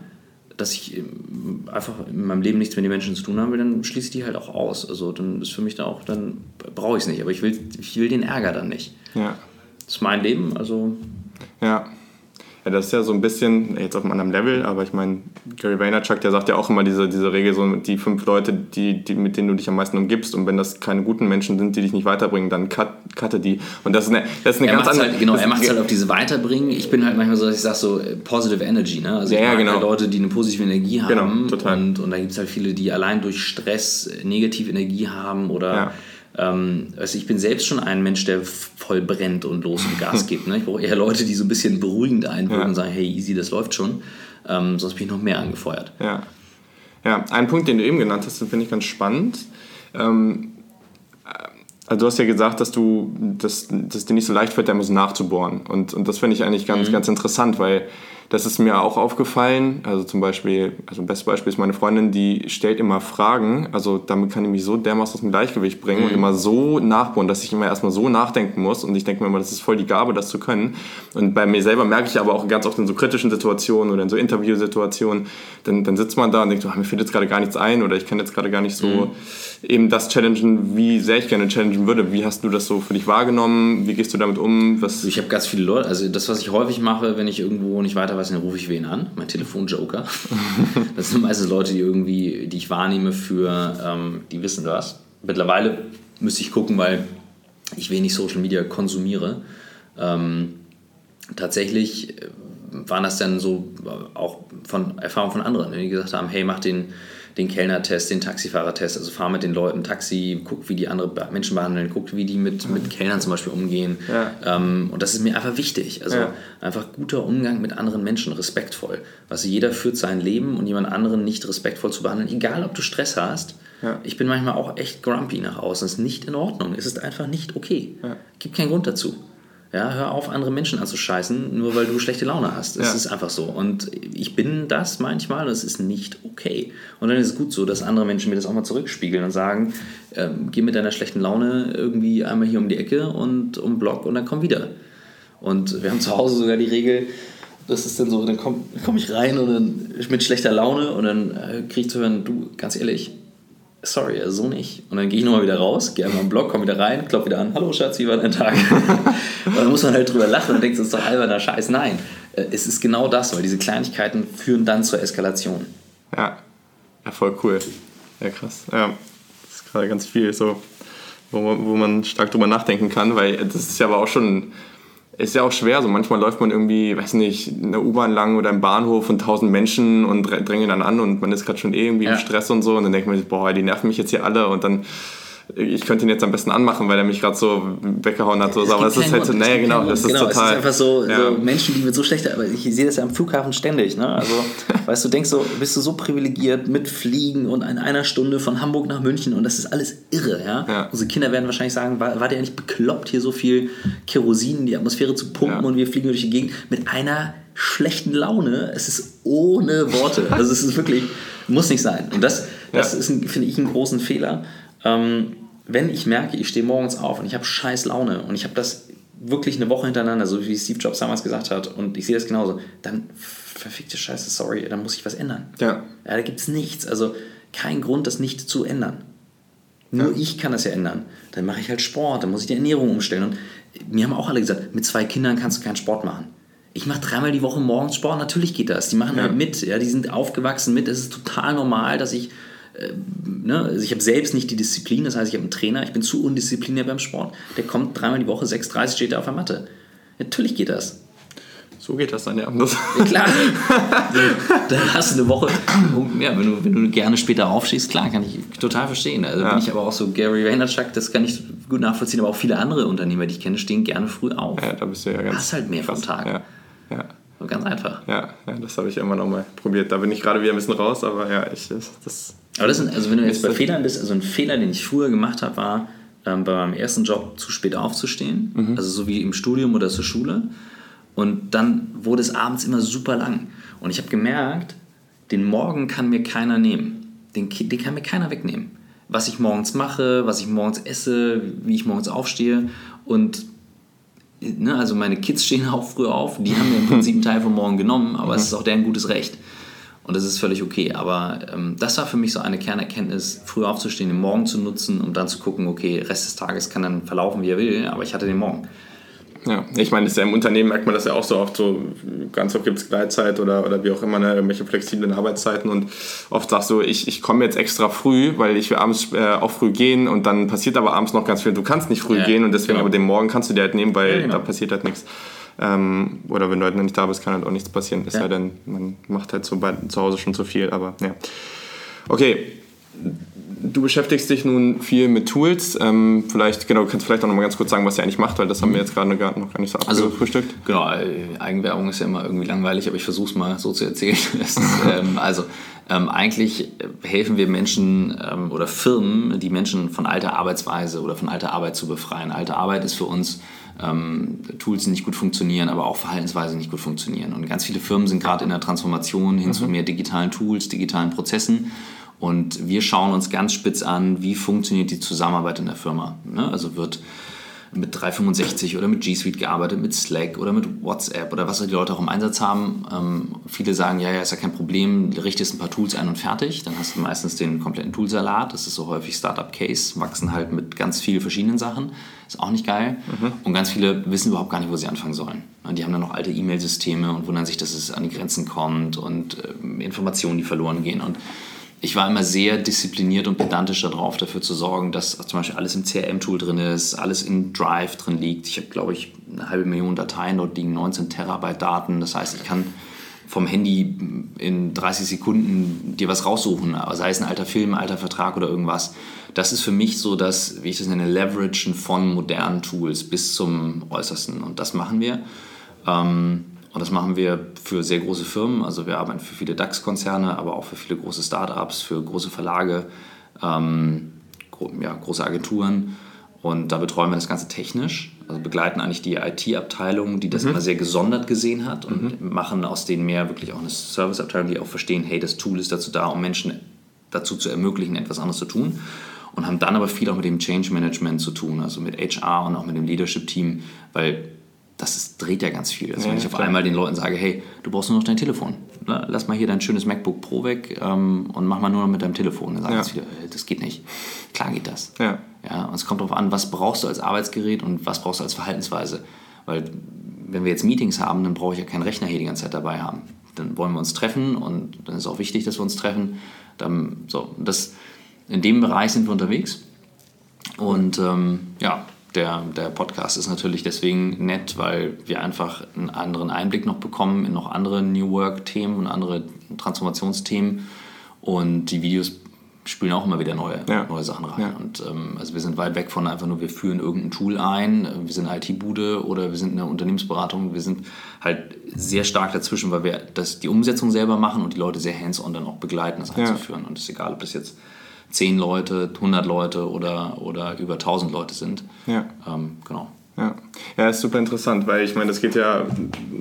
dass ich ähm, einfach in meinem Leben nichts mit den Menschen zu tun haben will, dann schließe ich die halt auch aus. Also dann ist für mich da auch, dann brauche ich es nicht. Aber ich will, ich will den Ärger dann nicht. Ja. Das ist mein Leben, also. Ja. Ja, das ist ja so ein bisschen, jetzt auf einem anderen Level, aber ich meine, Gary Vaynerchuk, der sagt ja auch immer diese, diese Regel, so die fünf Leute, die, die, mit denen du dich am meisten umgibst und wenn das keine guten Menschen sind, die dich nicht weiterbringen, dann cut, cutte die. Und das ist eine, das ist eine er ganz andere... Halt, genau, er macht es halt auf diese Weiterbringen. Ich bin halt manchmal so, dass ich sage so, äh, positive energy, ne? Also ja, ich mag genau. halt Leute, die eine positive Energie genau, haben. Genau, total. Und, und da gibt es halt viele, die allein durch Stress negative Energie haben oder... Ja also ich bin selbst schon ein Mensch, der voll brennt und los und Gas gibt. Ne? Ich brauche eher Leute, die so ein bisschen beruhigend einwirken ja. und sagen, hey, easy, das läuft schon. Ähm, sonst bin ich noch mehr angefeuert. Ja. ja, ein Punkt, den du eben genannt hast, den finde ich ganz spannend. Ähm, also du hast ja gesagt, dass du dass, dass dir nicht so leicht fällt, da muss nachzubohren. Und, und das finde ich eigentlich ganz, mhm. ganz interessant, weil das ist mir auch aufgefallen. Also zum Beispiel, also ein bestes Beispiel ist meine Freundin, die stellt immer Fragen. Also damit kann ich mich so dermaßen aus dem Gleichgewicht bringen mhm. und immer so nachbohren, dass ich immer erstmal so nachdenken muss. Und ich denke mir immer, das ist voll die Gabe, das zu können. Und bei mir selber merke ich aber auch ganz oft in so kritischen Situationen oder in so Interviewsituationen, dann, dann sitzt man da und denkt, oh, mir fällt jetzt gerade gar nichts ein oder ich kann jetzt gerade gar nicht so mhm. eben das challengen, wie sehr ich gerne challengen würde. Wie hast du das so für dich wahrgenommen? Wie gehst du damit um? Was ich habe ganz viele Leute, also das, was ich häufig mache, wenn ich irgendwo nicht weiter weiß, dann rufe ich wen an, mein Telefonjoker. das sind meistens Leute, die irgendwie, die ich wahrnehme für, ähm, die wissen das. Mittlerweile müsste ich gucken, weil ich wenig Social Media konsumiere. Ähm, tatsächlich waren das dann so auch von Erfahrungen von anderen, die gesagt haben, hey, mach den, den Kellnertest, den Taxifahrertest, also fahr mit den Leuten Taxi, guck, wie die andere Menschen behandeln, guck, wie die mit, mit Kellnern zum Beispiel umgehen. Ja. Ähm, und das ist mir einfach wichtig. Also Ja. einfach guter Umgang mit anderen Menschen, respektvoll. Also jeder führt sein Leben und jemand anderen nicht respektvoll zu behandeln, egal ob du Stress hast. Ja. Ich bin manchmal auch echt grumpy nach außen. Das ist nicht in Ordnung. Es ist einfach nicht okay. Gibt keinen Grund dazu. Ja, hör auf, andere Menschen anzuscheißen, nur weil du schlechte Laune hast. Es Ja. ist einfach so. Und ich bin das manchmal und es ist nicht okay. Und dann ist es gut so, dass andere Menschen mir das auch mal zurückspiegeln und sagen, ähm, geh mit deiner schlechten Laune irgendwie einmal hier um die Ecke und um Block und dann komm wieder. Und wir haben zu Hause sogar die Regel, das ist dann so, dann komme komm ich rein und dann mit schlechter Laune und dann äh, kriege ich zu hören, du, ganz ehrlich, sorry, also so nicht. Und dann gehe ich nochmal wieder raus, gehe einmal am Block, komme wieder rein, klopfe wieder an, hallo Schatz, wie war dein Tag? und dann muss man halt drüber lachen und denkt, das ist doch alberner Scheiß. Nein, äh, es ist genau das, weil diese Kleinigkeiten führen dann zur Eskalation. Ja, ja voll cool. Ja, krass. Ja, das ist gerade ganz viel so, wo wo man stark drüber nachdenken kann, weil das ist ja aber auch schon, ist ja auch schwer. So manchmal läuft man irgendwie, weiß nicht, in der U-Bahn lang oder im Bahnhof und tausend Menschen und drä- drängen dann an und man ist gerade schon eh irgendwie Ja. im Stress und so und dann denkt man sich, boah, die nerven mich jetzt hier alle und dann ich könnte ihn jetzt am besten anmachen, weil er mich gerade so weggehauen hat. So. Es Aber das ist halt so, naja, genau, das ist genau, total. Es ist einfach so, ja. so Menschen, die mit so schlechter, aber ich sehe das ja am Flughafen ständig, ne? Also, weißt du, denkst so, bist du so privilegiert mit Fliegen und in einer Stunde von Hamburg nach München und das ist alles irre, ja? Ja. Unsere Kinder werden wahrscheinlich sagen, war, war der nicht bekloppt, hier so viel Kerosin in die Atmosphäre zu pumpen Ja. und wir fliegen durch die Gegend mit einer schlechten Laune. Es ist ohne Worte. Also es ist wirklich, muss nicht sein. Und das, das ist, finde ich, einen großen Fehler. Ähm, wenn ich merke, ich stehe morgens auf und ich habe scheiß Laune und ich habe das wirklich eine Woche hintereinander, so wie Steve Jobs damals gesagt hat, und ich sehe das genauso, dann verfickte Scheiße, sorry, dann muss ich was ändern. Ja. Ja, da gibt es nichts. Also kein Grund, das nicht zu ändern. Nur ich kann das ja ändern. Dann mache ich halt Sport, dann muss ich die Ernährung umstellen. Und mir haben auch alle gesagt, mit zwei Kindern kannst du keinen Sport machen. Ich mache dreimal die Woche morgens Sport, natürlich geht das. Die machen Ja. halt mit, ja, die sind aufgewachsen mit. Es ist total normal, dass ich, ne, also ich habe selbst nicht die Disziplin, das heißt, ich habe einen Trainer, ich bin zu undiszipliniert beim Sport. Der kommt dreimal die Woche, 6,30 steht er auf der Matte. Natürlich geht das. So geht das dann, ja. Ja, klar. Dann hast du eine Woche. Ja, wenn du, wenn du gerne später aufstehst, klar, kann ich total verstehen. Also Ja. bin ich aber auch so Gary Vaynerchuk, das kann ich gut nachvollziehen, aber auch viele andere Unternehmer, die ich kenne, stehen gerne früh auf. ja, da bist du ja ganz. Hast halt mehr vom Tag. Ja, ja. So ganz einfach. Ja, ja, das habe ich immer noch mal probiert. Da bin ich gerade wieder ein bisschen raus, aber ja, ich das, das Aber das sind, also wenn du jetzt bei Fehlern bist, also ein Fehler, den ich früher gemacht habe, war ähm, bei meinem ersten Job zu spät aufzustehen, Mhm. also so wie im Studium oder zur Schule. Und dann wurde es abends immer super lang. Und ich habe gemerkt, den Morgen kann mir keiner nehmen. Den, den kann mir keiner wegnehmen. Was ich morgens mache, was ich morgens esse, wie ich morgens aufstehe. Und ne, also meine Kids stehen auch früh auf, die haben mir im Prinzip einen Teil vom Morgen genommen, aber es ist auch deren gutes Recht. Und das ist völlig okay. Aber ähm, das war für mich so eine Kernerkenntnis, früh aufzustehen, den Morgen zu nutzen, um dann zu gucken, okay, Rest des Tages kann dann verlaufen, wie er will, aber ich hatte den Morgen. Ja, ich meine, das ist ja im Unternehmen merkt man das ja auch so oft so, ganz oft gibt es Gleitzeit oder, oder wie auch immer, ne, irgendwelche flexiblen Arbeitszeiten und oft sagst du, ich, ich komme jetzt extra früh, weil ich will abends äh, auch früh gehen und dann passiert aber abends noch ganz viel. Du kannst nicht früh Ja, gehen und deswegen genau. aber den Morgen kannst du dir halt nehmen, weil Ja, genau. da passiert halt nichts. Ähm, oder wenn du halt noch nicht da bist, kann halt auch nichts passieren. Ist Ja. ja dann, man macht halt so bei, zu Hause schon zu viel, aber ja. Okay, du beschäftigst dich nun viel mit Tools. Ähm, vielleicht, genau, du kannst vielleicht auch noch mal ganz kurz sagen, was ihr eigentlich macht, weil das haben wir jetzt gerade noch gar nicht so Also- abgefrühstückt. Genau, äh, Eigenwerbung ist ja immer irgendwie langweilig, aber ich versuche es mal so zu erzählen. Ist, ähm, also ähm, eigentlich helfen wir Menschen ähm, oder Firmen, die Menschen von alter Arbeitsweise oder von alter Arbeit zu befreien. Alte Arbeit ist für uns ähm, Tools, nicht gut funktionieren, aber auch Verhaltensweisen nicht gut funktionieren. Und ganz viele Firmen sind gerade in der Transformation hin zu mehr digitalen Tools, digitalen Prozessen. Und wir schauen uns ganz spitz an, wie funktioniert die Zusammenarbeit in der Firma. Ne? Also wird mit 365 oder mit G Suite gearbeitet, mit Slack oder mit WhatsApp oder was die Leute auch im Einsatz haben. Ähm, viele sagen, ja, ja, ist ja kein Problem, richtest ein paar Tools ein und fertig. Dann hast du meistens den kompletten Toolsalat. Das ist so häufig Startup-Case, wachsen halt mit ganz vielen verschiedenen Sachen. Ist auch nicht geil. Und ganz viele wissen überhaupt gar nicht, wo sie anfangen sollen. Die haben dann noch alte E-Mail-Systeme und wundern sich, dass es an die Grenzen kommt und ähm, Informationen, die verloren gehen. Und ich war immer sehr diszipliniert und pedantisch darauf, dafür zu sorgen, dass zum Beispiel alles im CRM-Tool drin ist, alles in Drive drin liegt. Ich habe, glaube ich, eine halbe Million Dateien, dort liegen 19 Terabyte Daten. Das heißt, ich kann vom Handy in 30 Sekunden dir was raussuchen, sei es ein alter Film, alter Vertrag oder irgendwas. Das ist für mich so das, wie ich das nenne, Leveragen von modernen Tools bis zum Äußersten. Und das machen wir. Ähm, und das machen wir für sehr große Firmen. Also wir arbeiten für viele DAX-Konzerne, aber auch für viele große Startups, für große Verlage, ähm, ja, große Agenturen. Und da betreuen wir das Ganze technisch, also begleiten eigentlich die IT-Abteilung, die das mhm. immer sehr gesondert gesehen hat und mhm. machen aus denen mehr wirklich auch eine Service-Abteilung, die auch verstehen, hey, das Tool ist dazu da, um Menschen dazu zu ermöglichen, etwas anderes zu tun. Und haben dann aber viel auch mit dem Change Management zu tun, also mit HR und auch mit dem Leadership-Team, weil das ist, dreht ja ganz viel. Also ja, wenn ich auf klar. einmal den Leuten sage, hey, du brauchst nur noch dein Telefon. Ne? Lass mal hier dein schönes MacBook Pro weg ähm, und mach mal nur noch mit deinem Telefon. Dann sagen ja. viele, äh, das geht nicht. Klar geht das. Ja. Ja, und es kommt darauf an, was brauchst du als Arbeitsgerät und was brauchst du als Verhaltensweise. Weil wenn wir jetzt Meetings haben, dann brauche ich ja keinen Rechner hier die ganze Zeit dabei haben. Dann wollen wir uns treffen und dann ist auch wichtig, dass wir uns treffen. Dann, so, das, in dem Bereich sind wir unterwegs. Und ähm, ja, der, der Podcast ist natürlich deswegen nett, weil wir einfach einen anderen Einblick noch bekommen in noch andere New Work-Themen und andere Transformationsthemen. Und die Videos spielen auch immer wieder neue, ja. neue Sachen rein. Ja. Und ähm, also wir sind weit weg von einfach nur, wir führen irgendein Tool ein, wir sind eine IT-Bude oder wir sind eine Unternehmensberatung. Wir sind halt sehr stark dazwischen, weil wir das, die Umsetzung selber machen und die Leute sehr hands-on dann auch begleiten, das einzuführen. Ja. Und es ist egal, ob das jetzt 10 Leute, 100 Leute oder, oder über 1000 Leute sind. Ja. Ähm, genau. Ja. ja, ist super interessant, weil ich meine, das geht ja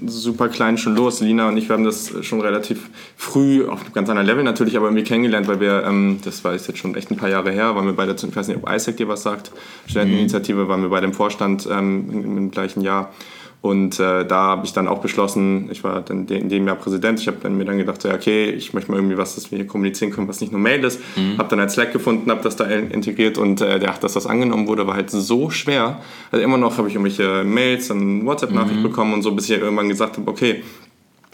super klein schon los. Lina und ich, wir haben das schon relativ früh, auf einem ganz anderen Level natürlich, aber irgendwie kennengelernt, weil wir, ähm, das war jetzt schon echt ein paar Jahre her, waren wir beide, ich weiß nicht, ob ISEC dir was sagt, Studenteninitiative, waren wir beide im Vorstand ähm, im, im gleichen Jahr. Und äh, da habe ich dann auch beschlossen, ich war dann in dem Jahr Präsident, ich habe mir dann gedacht, so, okay, ich möchte mal irgendwie was, dass wir hier kommunizieren können, was nicht nur Mail ist. Mhm. Habe dann ein Slack gefunden, habe das da integriert und äh, ja, dass das angenommen wurde, war halt so schwer. Also immer noch habe ich irgendwelche Mails, dann WhatsApp-Nachricht mhm. bekommen und so, bis ich irgendwann gesagt habe, okay,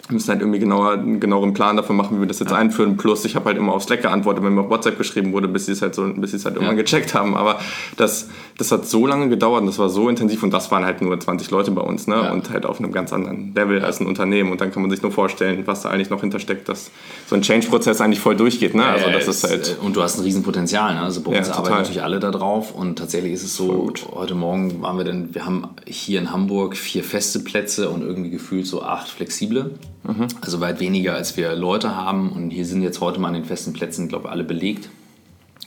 wir müssen halt irgendwie genauer, einen genaueren Plan dafür machen, wie wir das jetzt ja. einführen. Plus, ich habe halt immer auf Slack geantwortet, wenn mir auf WhatsApp geschrieben wurde, bis sie es halt so, bis sie es halt ja. irgendwann gecheckt haben. Aber das, das hat so lange gedauert und das war so intensiv und das waren halt nur 20 Leute bei uns, ne? Ja. Und halt auf einem ganz anderen Level als ein Unternehmen. Und dann kann man sich nur vorstellen, was da eigentlich noch hintersteckt, dass so ein Change-Prozess eigentlich voll durchgeht, ne? Also das ist halt. Äh, und du hast ein Riesenpotenzial, ne? Also bei uns arbeiten natürlich alle da drauf und tatsächlich ist es so, heute Morgen waren wir denn, wir haben hier in Hamburg vier feste Plätze und irgendwie gefühlt so acht flexible. Mhm. Also weit weniger, als wir Leute haben. Und hier sind jetzt heute mal an den festen Plätzen, glaube ich, alle belegt.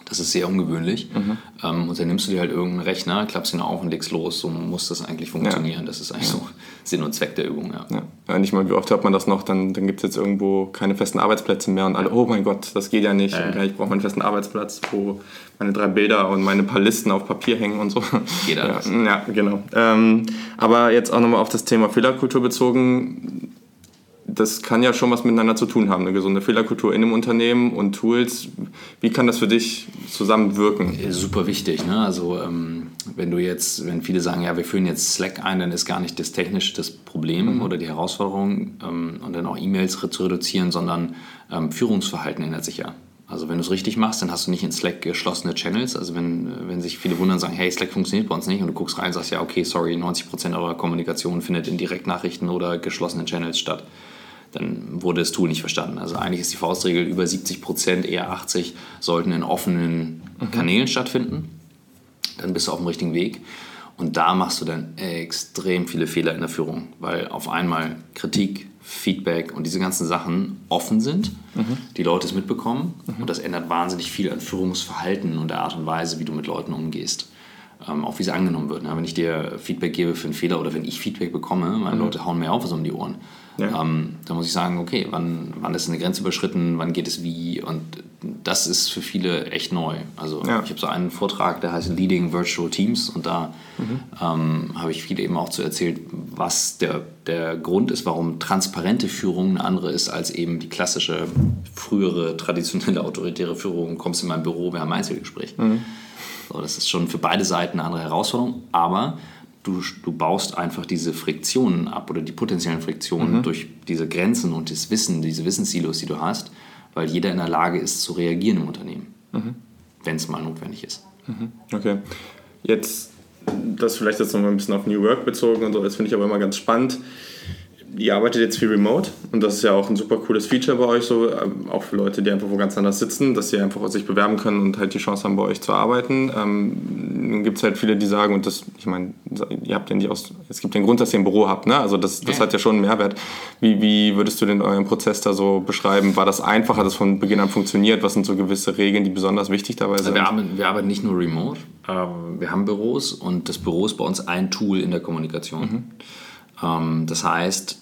Das ist sehr ungewöhnlich. Mhm. Ähm, und dann nimmst du dir halt irgendeinen Rechner, klappst ihn auf und legst los. So muss das eigentlich funktionieren. Ja. Das ist eigentlich ja. so Sinn und Zweck der Übung. Ja. ja. nicht mal, wie oft hört man das noch, dann, dann gibt es jetzt irgendwo keine festen Arbeitsplätze mehr und alle, oh mein Gott, das geht ja nicht. Ja. Ich brauche einen festen Arbeitsplatz, wo meine drei Bilder und meine paar Listen auf Papier hängen und so. Geht alles. Ja, genau. Ähm, aber jetzt auch nochmal auf das Thema Fehlerkultur bezogen das kann ja schon was miteinander zu tun haben, eine gesunde Fehlerkultur in einem Unternehmen und Tools. Wie kann das für dich zusammenwirken? Super wichtig. Ne? Also ähm, wenn du jetzt, wenn viele sagen, ja, wir führen jetzt Slack ein, dann ist gar nicht das Technische das Problem mhm. oder die Herausforderung ähm, und dann auch E-Mails zu reduzieren, sondern ähm, Führungsverhalten ändert sich ja. Also wenn du es richtig machst, dann hast du nicht in Slack geschlossene Channels. Also wenn, wenn sich viele wundern und sagen, hey, Slack funktioniert bei uns nicht und du guckst rein und sagst, ja, okay, sorry, 90% eurer Kommunikation findet in Direktnachrichten oder geschlossenen Channels statt dann wurde das Tool nicht verstanden. Also eigentlich ist die Faustregel, über 70 Prozent, eher 80, sollten in offenen mhm. Kanälen stattfinden. Dann bist du auf dem richtigen Weg. Und da machst du dann extrem viele Fehler in der Führung, weil auf einmal Kritik, Feedback und diese ganzen Sachen offen sind, mhm. die Leute es mitbekommen mhm. und das ändert wahnsinnig viel an Führungsverhalten und der Art und Weise, wie du mit Leuten umgehst. Ähm, auch wie es angenommen wird. Ne? Wenn ich dir Feedback gebe für einen Fehler oder wenn ich Feedback bekomme, meine mhm. Leute hauen mir auf was um die Ohren. Ja. Ähm, da muss ich sagen, okay, wann, wann ist eine Grenze überschritten, wann geht es wie? Und das ist für viele echt neu. Also ja. ich habe so einen Vortrag, der heißt Leading Virtual Teams und da mhm. ähm, habe ich viele eben auch zu erzählt, was der, der Grund ist, warum transparente Führung eine andere ist als eben die klassische, frühere, traditionelle, autoritäre Führung. Kommst in mein Büro, wir haben ein Einzelgespräch. Mhm. So, das ist schon für beide Seiten eine andere Herausforderung, aber du, du baust einfach diese Friktionen ab oder die potenziellen Friktionen mhm. durch diese Grenzen und das Wissen, diese Wissenssilos, die du hast, weil jeder in der Lage ist zu reagieren im Unternehmen, mhm. wenn es mal notwendig ist. Mhm. Okay. Jetzt, das vielleicht jetzt noch mal ein bisschen auf New Work bezogen und so, das finde ich aber immer ganz spannend ihr arbeitet jetzt viel remote und das ist ja auch ein super cooles Feature bei euch, so ähm, auch für Leute, die einfach wo ganz anders sitzen, dass sie einfach sich bewerben können und halt die Chance haben, bei euch zu arbeiten. Ähm, gibt es halt viele, die sagen, und das, ich meine, ihr habt ja nicht aus, es gibt den Grund, dass ihr ein Büro habt, ne? Also das, das ja. hat ja schon einen Mehrwert. Wie, wie würdest du denn euren Prozess da so beschreiben? War das einfach? Hat das von Beginn an funktioniert? Was sind so gewisse Regeln, die besonders wichtig dabei also sind? wir, arbeiten, wir arbeiten nicht nur remote, ähm, wir haben Büros und das Büro ist bei uns ein Tool in der Kommunikation. Mhm. Ähm, das heißt,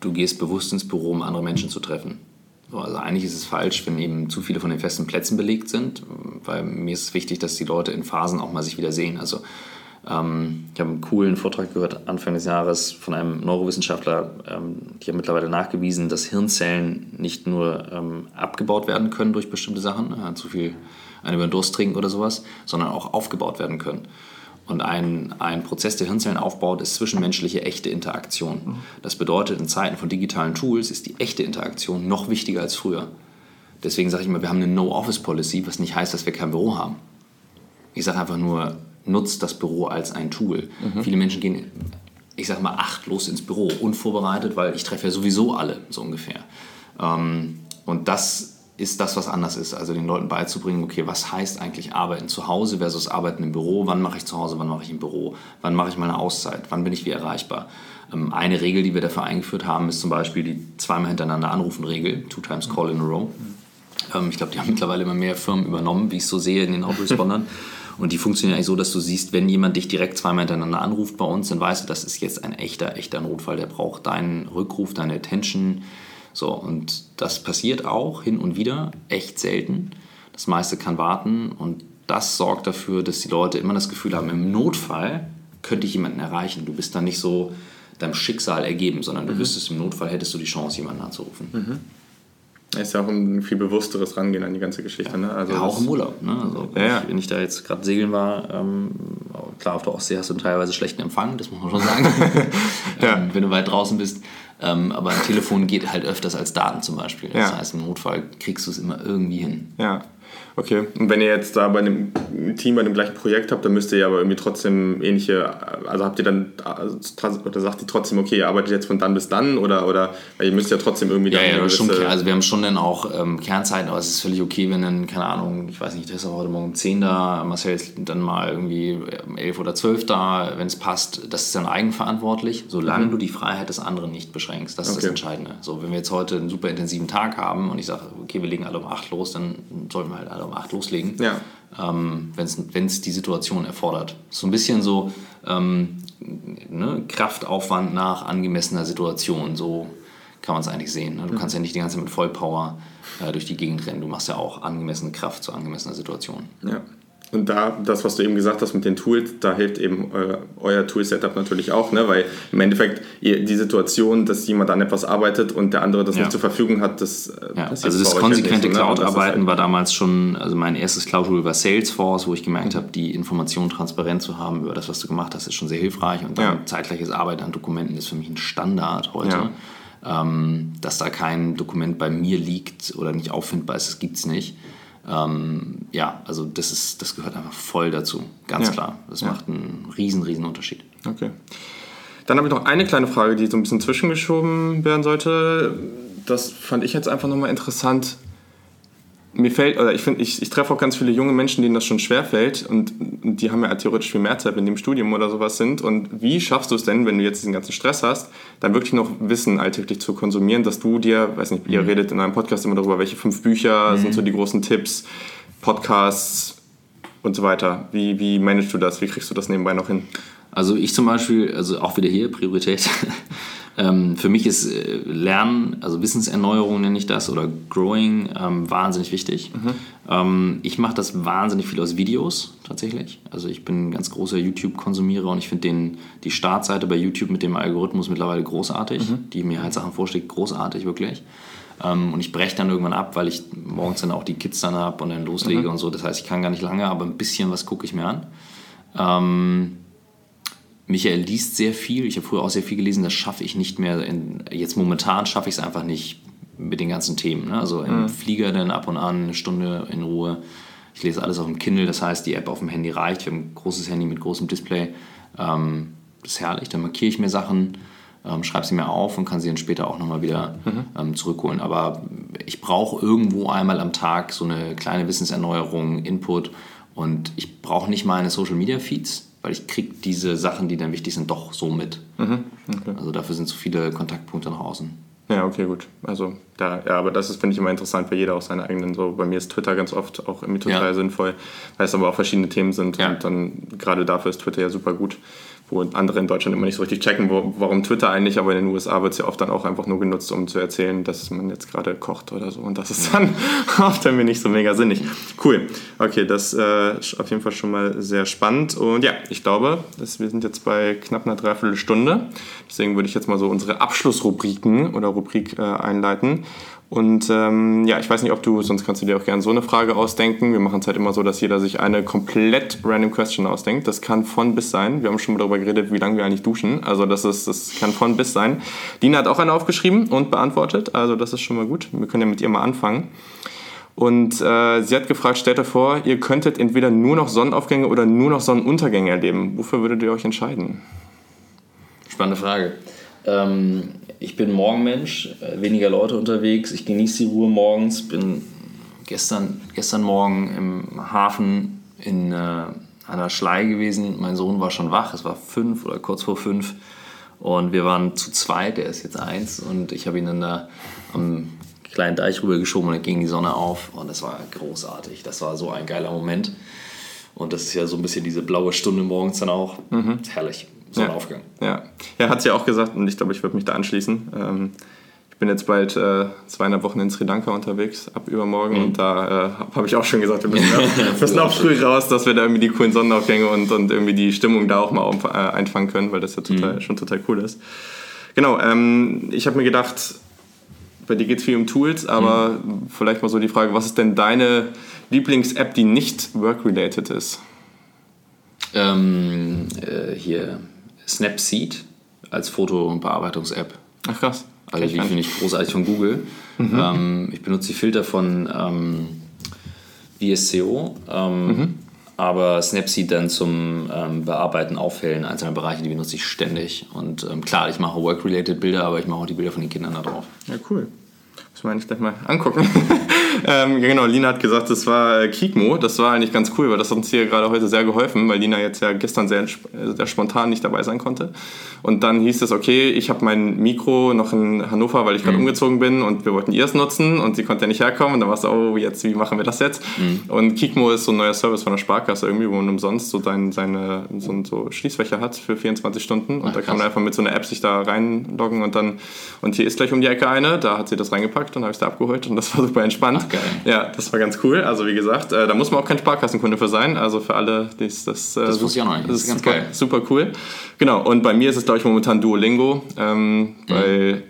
du gehst bewusst ins Büro, um andere Menschen zu treffen. Also eigentlich ist es falsch, wenn eben zu viele von den festen Plätzen belegt sind, weil mir ist es wichtig, dass die Leute in Phasen auch mal sich wieder sehen. Also ähm, ich habe einen coolen Vortrag gehört Anfang des Jahres von einem Neurowissenschaftler, ähm, die haben mittlerweile nachgewiesen, dass Hirnzellen nicht nur ähm, abgebaut werden können durch bestimmte Sachen, äh, zu viel über den Durst trinken oder sowas, sondern auch aufgebaut werden können. Und ein, ein Prozess, der Hirnzellen aufbaut, ist zwischenmenschliche echte Interaktion. Das bedeutet, in Zeiten von digitalen Tools ist die echte Interaktion noch wichtiger als früher. Deswegen sage ich immer, wir haben eine No-Office-Policy, was nicht heißt, dass wir kein Büro haben. Ich sage einfach nur, nutzt das Büro als ein Tool. Mhm. Viele Menschen gehen, ich sage mal, achtlos ins Büro, unvorbereitet, weil ich treffe ja sowieso alle, so ungefähr. Ähm, und das ist das, was anders ist. Also den Leuten beizubringen, okay, was heißt eigentlich Arbeiten zu Hause versus Arbeiten im Büro? Wann mache ich zu Hause, wann mache ich im Büro? Wann mache ich meine Auszeit? Wann bin ich wie erreichbar? Ähm, eine Regel, die wir dafür eingeführt haben, ist zum Beispiel die zweimal hintereinander Anrufen-Regel, two times call in a row. Ähm, ich glaube, die haben mittlerweile immer mehr Firmen übernommen, wie ich es so sehe in den Autorespondern. Und die funktionieren eigentlich so, dass du siehst, wenn jemand dich direkt zweimal hintereinander anruft bei uns, dann weißt du, das ist jetzt ein echter, echter Notfall. Der braucht deinen Rückruf, deine Attention, so, und das passiert auch hin und wieder, echt selten. Das meiste kann warten und das sorgt dafür, dass die Leute immer das Gefühl haben, im Notfall könnte ich jemanden erreichen. Du bist dann nicht so deinem Schicksal ergeben, sondern du mhm. wüsstest, im Notfall hättest du die Chance, jemanden anzurufen. Mhm. Ist ja auch ein viel bewussteres Rangehen an die ganze Geschichte. Ne? Also ja, auch im Urlaub. Ne? Also, wenn, ja, ich, wenn, ich, da jetzt gerade segeln war, ähm, klar, auf der Ostsee hast du teilweise schlechten Empfang, das muss man schon sagen. ja. ähm, wenn du weit draußen bist, ähm, aber ein Telefon geht halt öfters als Daten zum Beispiel. Das heißt, im Notfall kriegst du es immer irgendwie hin. Ja. Okay, und wenn ihr jetzt da bei einem Team bei dem gleichen Projekt habt, dann müsst ihr ja aber irgendwie trotzdem ähnliche, also habt ihr dann, also, oder sagt ihr trotzdem, okay, ihr arbeitet jetzt von dann bis dann oder, oder ihr müsst ja trotzdem irgendwie Ja, ja, schon klar. Also wir haben schon dann auch ähm, Kernzeiten, aber es ist völlig okay, wenn dann, keine Ahnung, ich weiß nicht, Tessa war heute Morgen um 10 da, Marcel ist dann mal irgendwie um 11 oder 12 da, wenn es passt, das ist dann eigenverantwortlich, solange mhm. du die Freiheit des anderen nicht beschränkst. Das ist okay. das Entscheidende. So, wenn wir jetzt heute einen super intensiven Tag haben und ich sage, okay, wir legen alle um 8 los, dann sollten wir halt alle um 8 loslegen, ja. ähm, wenn es die Situation erfordert. So ein bisschen so ähm, ne, Kraftaufwand nach angemessener Situation, so kann man es eigentlich sehen. Ne? Du mhm. kannst ja nicht die ganze Zeit mit Vollpower äh, durch die Gegend rennen, du machst ja auch angemessene Kraft zu angemessener Situation. Ja. Und da, das, was du eben gesagt hast mit den Tools, da hilft eben euer, euer Tool-Setup natürlich auch, ne? weil im Endeffekt die Situation, dass jemand an etwas arbeitet und der andere das ja. nicht zur Verfügung hat, das äh, ja. Also das konsequente so, ne? Cloud-Arbeiten halt war damals schon, also mein erstes Cloud-Tool war Salesforce, wo ich gemerkt habe, die Informationen transparent zu haben über das, was du gemacht hast, ist schon sehr hilfreich und dann ja. zeitgleiches Arbeiten an Dokumenten ist für mich ein Standard heute. Ähm, dass da kein Dokument bei mir liegt oder nicht auffindbar ist, das gibt es nicht. Ähm, ja, also das, ist, das gehört einfach voll dazu, ganz ja. klar. Das ja. macht einen riesen, riesen Unterschied. Okay. Dann habe ich noch eine kleine Frage, die so ein bisschen zwischengeschoben werden sollte. Das fand ich jetzt einfach nochmal interessant mir fällt, oder ich finde, ich, ich treffe auch ganz viele junge Menschen, denen das schon schwer fällt und, die haben ja theoretisch viel mehr Zeit, wenn die im Studium oder sowas sind. Und wie schaffst du es denn, wenn du jetzt diesen ganzen Stress hast, dann wirklich noch Wissen alltäglich zu konsumieren, dass du dir, weiß nicht, ihr mhm. redet in einem Podcast immer darüber, welche fünf Bücher mhm. sind so die großen Tipps, Podcasts und so weiter. Wie, wie managst du das? Wie kriegst du das nebenbei noch hin? Also ich zum Beispiel, also auch wieder hier Priorität. Ähm, für mich ist äh, Lernen, also Wissenserneuerung nenne ich das, oder Growing, ähm, wahnsinnig wichtig. Mhm. Ähm, ich mache das wahnsinnig viel aus Videos tatsächlich. Also ich bin ein ganz großer YouTube-Konsumierer und ich finde die Startseite bei YouTube mit dem Algorithmus mittlerweile großartig, mhm. die mir halt Sachen vorschlägt, großartig wirklich. Ähm, und ich breche dann irgendwann ab, weil ich morgens dann auch die Kids dann habe und dann loslege mhm. und so. Das heißt, ich kann gar nicht lange, aber ein bisschen was gucke ich mir an. Michael liest sehr viel. Ich habe früher auch sehr viel gelesen. Das schaffe ich nicht mehr. In, jetzt momentan schaffe ich es einfach nicht mit den ganzen Themen. Ne? Also im mhm. Flieger dann ab und an eine Stunde in Ruhe. Ich lese alles auf dem Kindle. Das heißt, die App auf dem Handy reicht. Wir haben ein großes Handy mit großem Display. Ähm, das ist herrlich. Dann markiere ich mir Sachen. ähm, schreibe sie mir auf und kann sie dann später auch nochmal wieder mhm. ähm, zurückholen. Aber ich brauche irgendwo einmal am Tag so eine kleine Wissenserneuerung, Input und ich brauche nicht meine Social Media Feeds, weil ich kriege diese Sachen, die dann wichtig sind, doch so mit. Mhm. Okay. Also dafür sind so viele Kontaktpunkte nach außen. Ja, okay, gut. Also da, ja, aber das ist, finde ich, immer interessant, weil jeder auch seine eigenen, so bei mir ist Twitter ganz oft auch irgendwie total ja. sinnvoll, weil es aber auch verschiedene Themen sind ja. und dann gerade dafür ist Twitter ja super gut wo andere in Deutschland immer nicht so richtig checken, wo, warum Twitter eigentlich, aber in den USA wird es ja oft dann auch einfach nur genutzt, um zu erzählen, dass man jetzt gerade kocht oder so. Und das ist dann oft irgendwie nicht so mega sinnig. Cool. Okay, das äh, ist auf jeden Fall schon mal sehr spannend. Und ja, ich glaube, dass wir sind jetzt bei knapp einer Dreiviertelstunde. Deswegen würde ich jetzt mal so unsere Abschlussrubriken oder Rubrik äh, einleiten. Und ähm, ja, ich weiß nicht, ob du, sonst kannst du dir auch gerne so eine Frage ausdenken. Wir machen es halt immer so, dass jeder sich eine komplett random Question ausdenkt. Das kann von bis sein. Wir haben schon mal darüber geredet, wie lange wir eigentlich duschen. Also das, ist, das kann von bis sein. Dina hat auch eine aufgeschrieben und beantwortet. Also das ist schon mal gut. Wir können ja mit ihr mal anfangen. Und äh, sie hat gefragt, stellt euch vor, ihr könntet entweder nur noch Sonnenaufgänge oder nur noch Sonnenuntergänge erleben. Wofür würdet ihr euch entscheiden? Spannende Frage. Ähm, ich bin Morgenmensch, äh, weniger Leute unterwegs, ich genieße die Ruhe morgens, bin gestern, gestern Morgen im Hafen in äh, einer Schlei gewesen. Mein Sohn war schon wach, es war fünf oder kurz vor fünf. Und wir waren zu zweit, der ist jetzt eins und ich habe ihn dann da am kleinen Deich rübergeschoben und dann ging die Sonne auf und das war großartig. Das war so ein geiler Moment. Und das ist ja so ein bisschen diese blaue Stunde morgens dann auch. Mhm. Herrlich so ein Aufgang. Ja, ja hat sie auch gesagt und ich glaube, ich würde mich da anschließen. Ähm, ich bin jetzt bald äh, zweieinhalb Wochen in Sri Lanka unterwegs, ab übermorgen mhm. und da äh, habe ich auch schon gesagt, wir müssen, ja, müssen auch früh raus, dass wir da irgendwie die coolen Sonnenaufgänge und, und irgendwie die Stimmung da auch mal auf, äh, einfangen können, weil das ja total, mhm. schon total cool ist. Genau, ähm, ich habe mir gedacht, bei dir geht es viel um Tools, aber mhm. vielleicht mal so die Frage, was ist denn deine Lieblings-App, die nicht work-related ist? Ähm, äh, hier Snapseed als Fotobearbeitungs-App. Ach krass. Also die finde ich großartig von Google. Mhm. Ähm, ich benutze die Filter von ähm, VSCO, ähm, mhm. aber Snapseed dann zum ähm, Bearbeiten, Aufhellen einzelner Bereiche, die benutze ich ständig. Und ähm, klar, ich mache Work-related Bilder, aber ich mache auch die Bilder von den Kindern da drauf. Ja, cool. Muss man eigentlich gleich mal angucken. ähm, genau, Lina hat gesagt, das war äh, Kikmo. Das war eigentlich ganz cool, weil das hat uns hier gerade heute sehr geholfen, weil Lina jetzt ja gestern sehr, sehr spontan nicht dabei sein konnte. Und dann hieß es, okay, ich habe mein Mikro noch in Hannover, weil ich gerade mhm. umgezogen bin und wir wollten ihrs nutzen und sie konnte ja nicht herkommen. Und dann war es, oh, jetzt, wie machen wir das jetzt? Mhm. Und Kikmo ist so ein neuer Service von der Sparkasse irgendwie, wo man umsonst so dein, seine so, so Schließfächer hat für 24 Stunden. Und Ach, da kann man einfach mit so einer App sich da reinloggen und dann, und hier ist gleich um die Ecke eine, da hat sie das reingepackt gepackt und habe ich da abgeholt und das war super entspannt. Ach, ja, das war ganz cool. Also wie gesagt, äh, da muss man auch kein Sparkassenkunde für sein. Also für alle, die ist das. Äh, das wusste ich auch noch nicht. Das, ist ganz super, geil. Super cool. Genau. Und bei mir ist es glaube ich momentan Duolingo, ähm, mhm. weil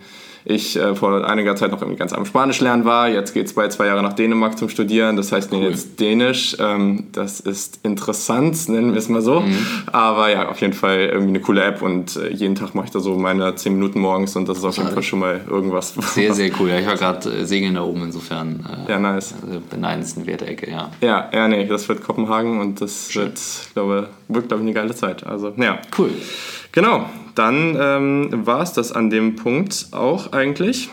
ich äh, vor einiger Zeit noch irgendwie ganz am Spanisch lernen war. Jetzt geht es bei zwei Jahre nach Dänemark zum Studieren. Das heißt cool. jetzt Dänisch. Ähm, das ist interessant, nennen wir es mal so. Mhm. Aber ja, auf jeden Fall irgendwie eine coole App und äh, jeden Tag mache ich da so meine 10 Minuten morgens und das ist auf jeden Fall schon mal irgendwas. Sehr, sehr cool. Ja, ich war gerade äh, segeln da oben insofern. Äh, ja, nice. Also beneidenswerte Ecke, ja. Ja, ja, nee, das wird Kopenhagen und das Schön. wird, glaube wird, glaube ich, eine geile Zeit. Also, ja. Cool. Genau, dann ähm, war es das an dem Punkt auch eigentlich.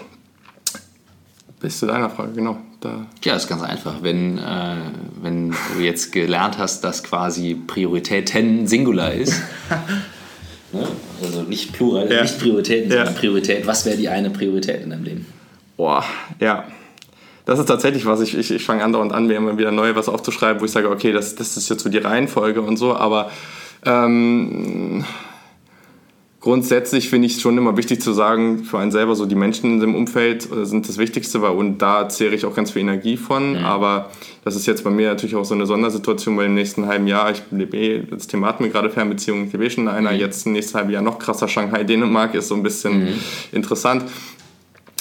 Bis zu deiner Frage, genau. Da. Ja, ist ganz einfach. Wenn, äh, wenn du jetzt gelernt hast, dass quasi Prioritäten Singular ist, ne? also nicht Plural, ja. nicht Prioritäten, sondern ja. Priorität, was wäre die eine Priorität in deinem Leben? Boah, ja. Das ist tatsächlich was, ich, ich, ich fange andauernd an, mir immer wieder neu was aufzuschreiben, wo ich sage, okay, das, das ist jetzt so die Reihenfolge und so, aber ähm, grundsätzlich finde ich es schon immer wichtig zu sagen, für einen selber so die Menschen in dem Umfeld äh, sind das Wichtigste, weil und da zehre ich auch ganz viel Energie von. Mhm. Aber das ist jetzt bei mir natürlich auch so eine Sondersituation, weil im nächsten halben Jahr, ich lebe eh, das Thema hat mir gerade Fernbeziehungen, ich lebe eh schon in einer, mhm. jetzt im nächsten halben Jahr noch krasser Shanghai, Dänemark ist so ein bisschen mhm. interessant.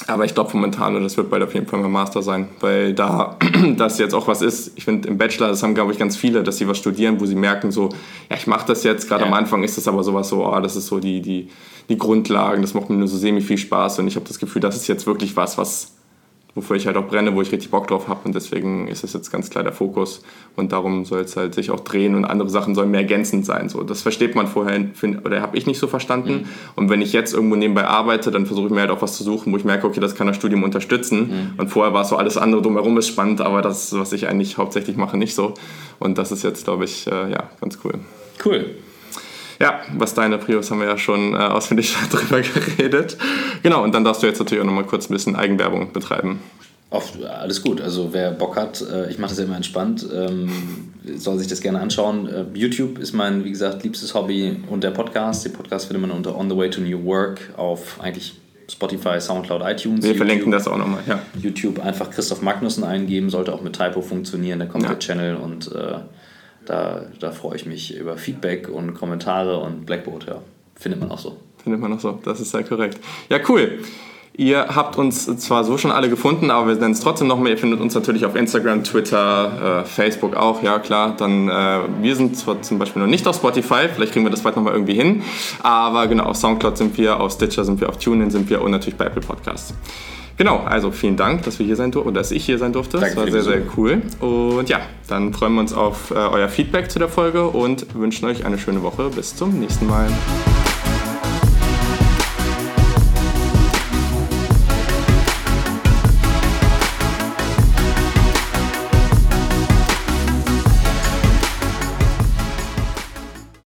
Aber ich glaube momentan, und das wird bald auf jeden Fall mein Master sein, weil da das jetzt auch was ist. Ich finde im Bachelor, das haben glaube ich ganz viele, dass sie was studieren, wo sie merken so, ja ich mache das jetzt, gerade ja. am Anfang ist das aber sowas so, oh, das ist so die, die, die Grundlagen, das macht mir nur so semi viel Spaß und ich habe das Gefühl, das ist jetzt wirklich was, was wofür ich halt auch brenne, wo ich richtig Bock drauf habe und deswegen ist es jetzt ganz klar der Fokus und darum soll es halt sich auch drehen und andere Sachen sollen mehr ergänzend sein. So, das versteht man vorher oder habe ich nicht so verstanden mhm. und wenn ich jetzt irgendwo nebenbei arbeite, dann versuche ich mir halt auch was zu suchen, wo ich merke, okay, das kann das Studium unterstützen mhm. und vorher war es so alles andere drumherum ist spannend, aber das, was ich eigentlich hauptsächlich mache, nicht so und das ist jetzt, glaube ich, äh, ja, ganz cool. Cool. Ja, was deine Prios haben wir ja schon äh, ausführlich darüber geredet. Genau, und dann darfst du jetzt natürlich auch nochmal kurz ein bisschen Eigenwerbung betreiben. Auf, alles gut, also wer Bock hat, äh, ich mache das ja immer entspannt, ähm, soll sich das gerne anschauen. Äh, YouTube ist mein, wie gesagt, liebstes Hobby und der Podcast. Den Podcast findet man unter On the Way to New Work auf eigentlich Spotify, Soundcloud, iTunes. Wir YouTube, verlinken das auch nochmal, ja. YouTube einfach Christoph Magnussen eingeben, sollte auch mit Typo funktionieren, da kommt ja. der Channel und äh, da, da freue ich mich über Feedback und Kommentare und Blackboard, ja. Findet man auch so. Findet man auch so, das ist sehr korrekt. Ja, cool. Ihr habt uns zwar so schon alle gefunden, aber wir nennen es trotzdem nochmal. Ihr findet uns natürlich auf Instagram, Twitter, äh, Facebook auch, ja klar. Dann, äh, wir sind zwar zum Beispiel noch nicht auf Spotify, vielleicht kriegen wir das bald nochmal irgendwie hin. Aber genau, auf Soundcloud sind wir, auf Stitcher sind wir, auf TuneIn sind wir und natürlich bei Apple Podcasts. Genau, also vielen Dank, dass wir hier sein durften oder dass ich hier sein durfte. Danke das war sehr, sehr cool. Und ja, dann freuen wir uns auf äh, euer Feedback zu der Folge und wünschen euch eine schöne Woche. Bis zum nächsten Mal.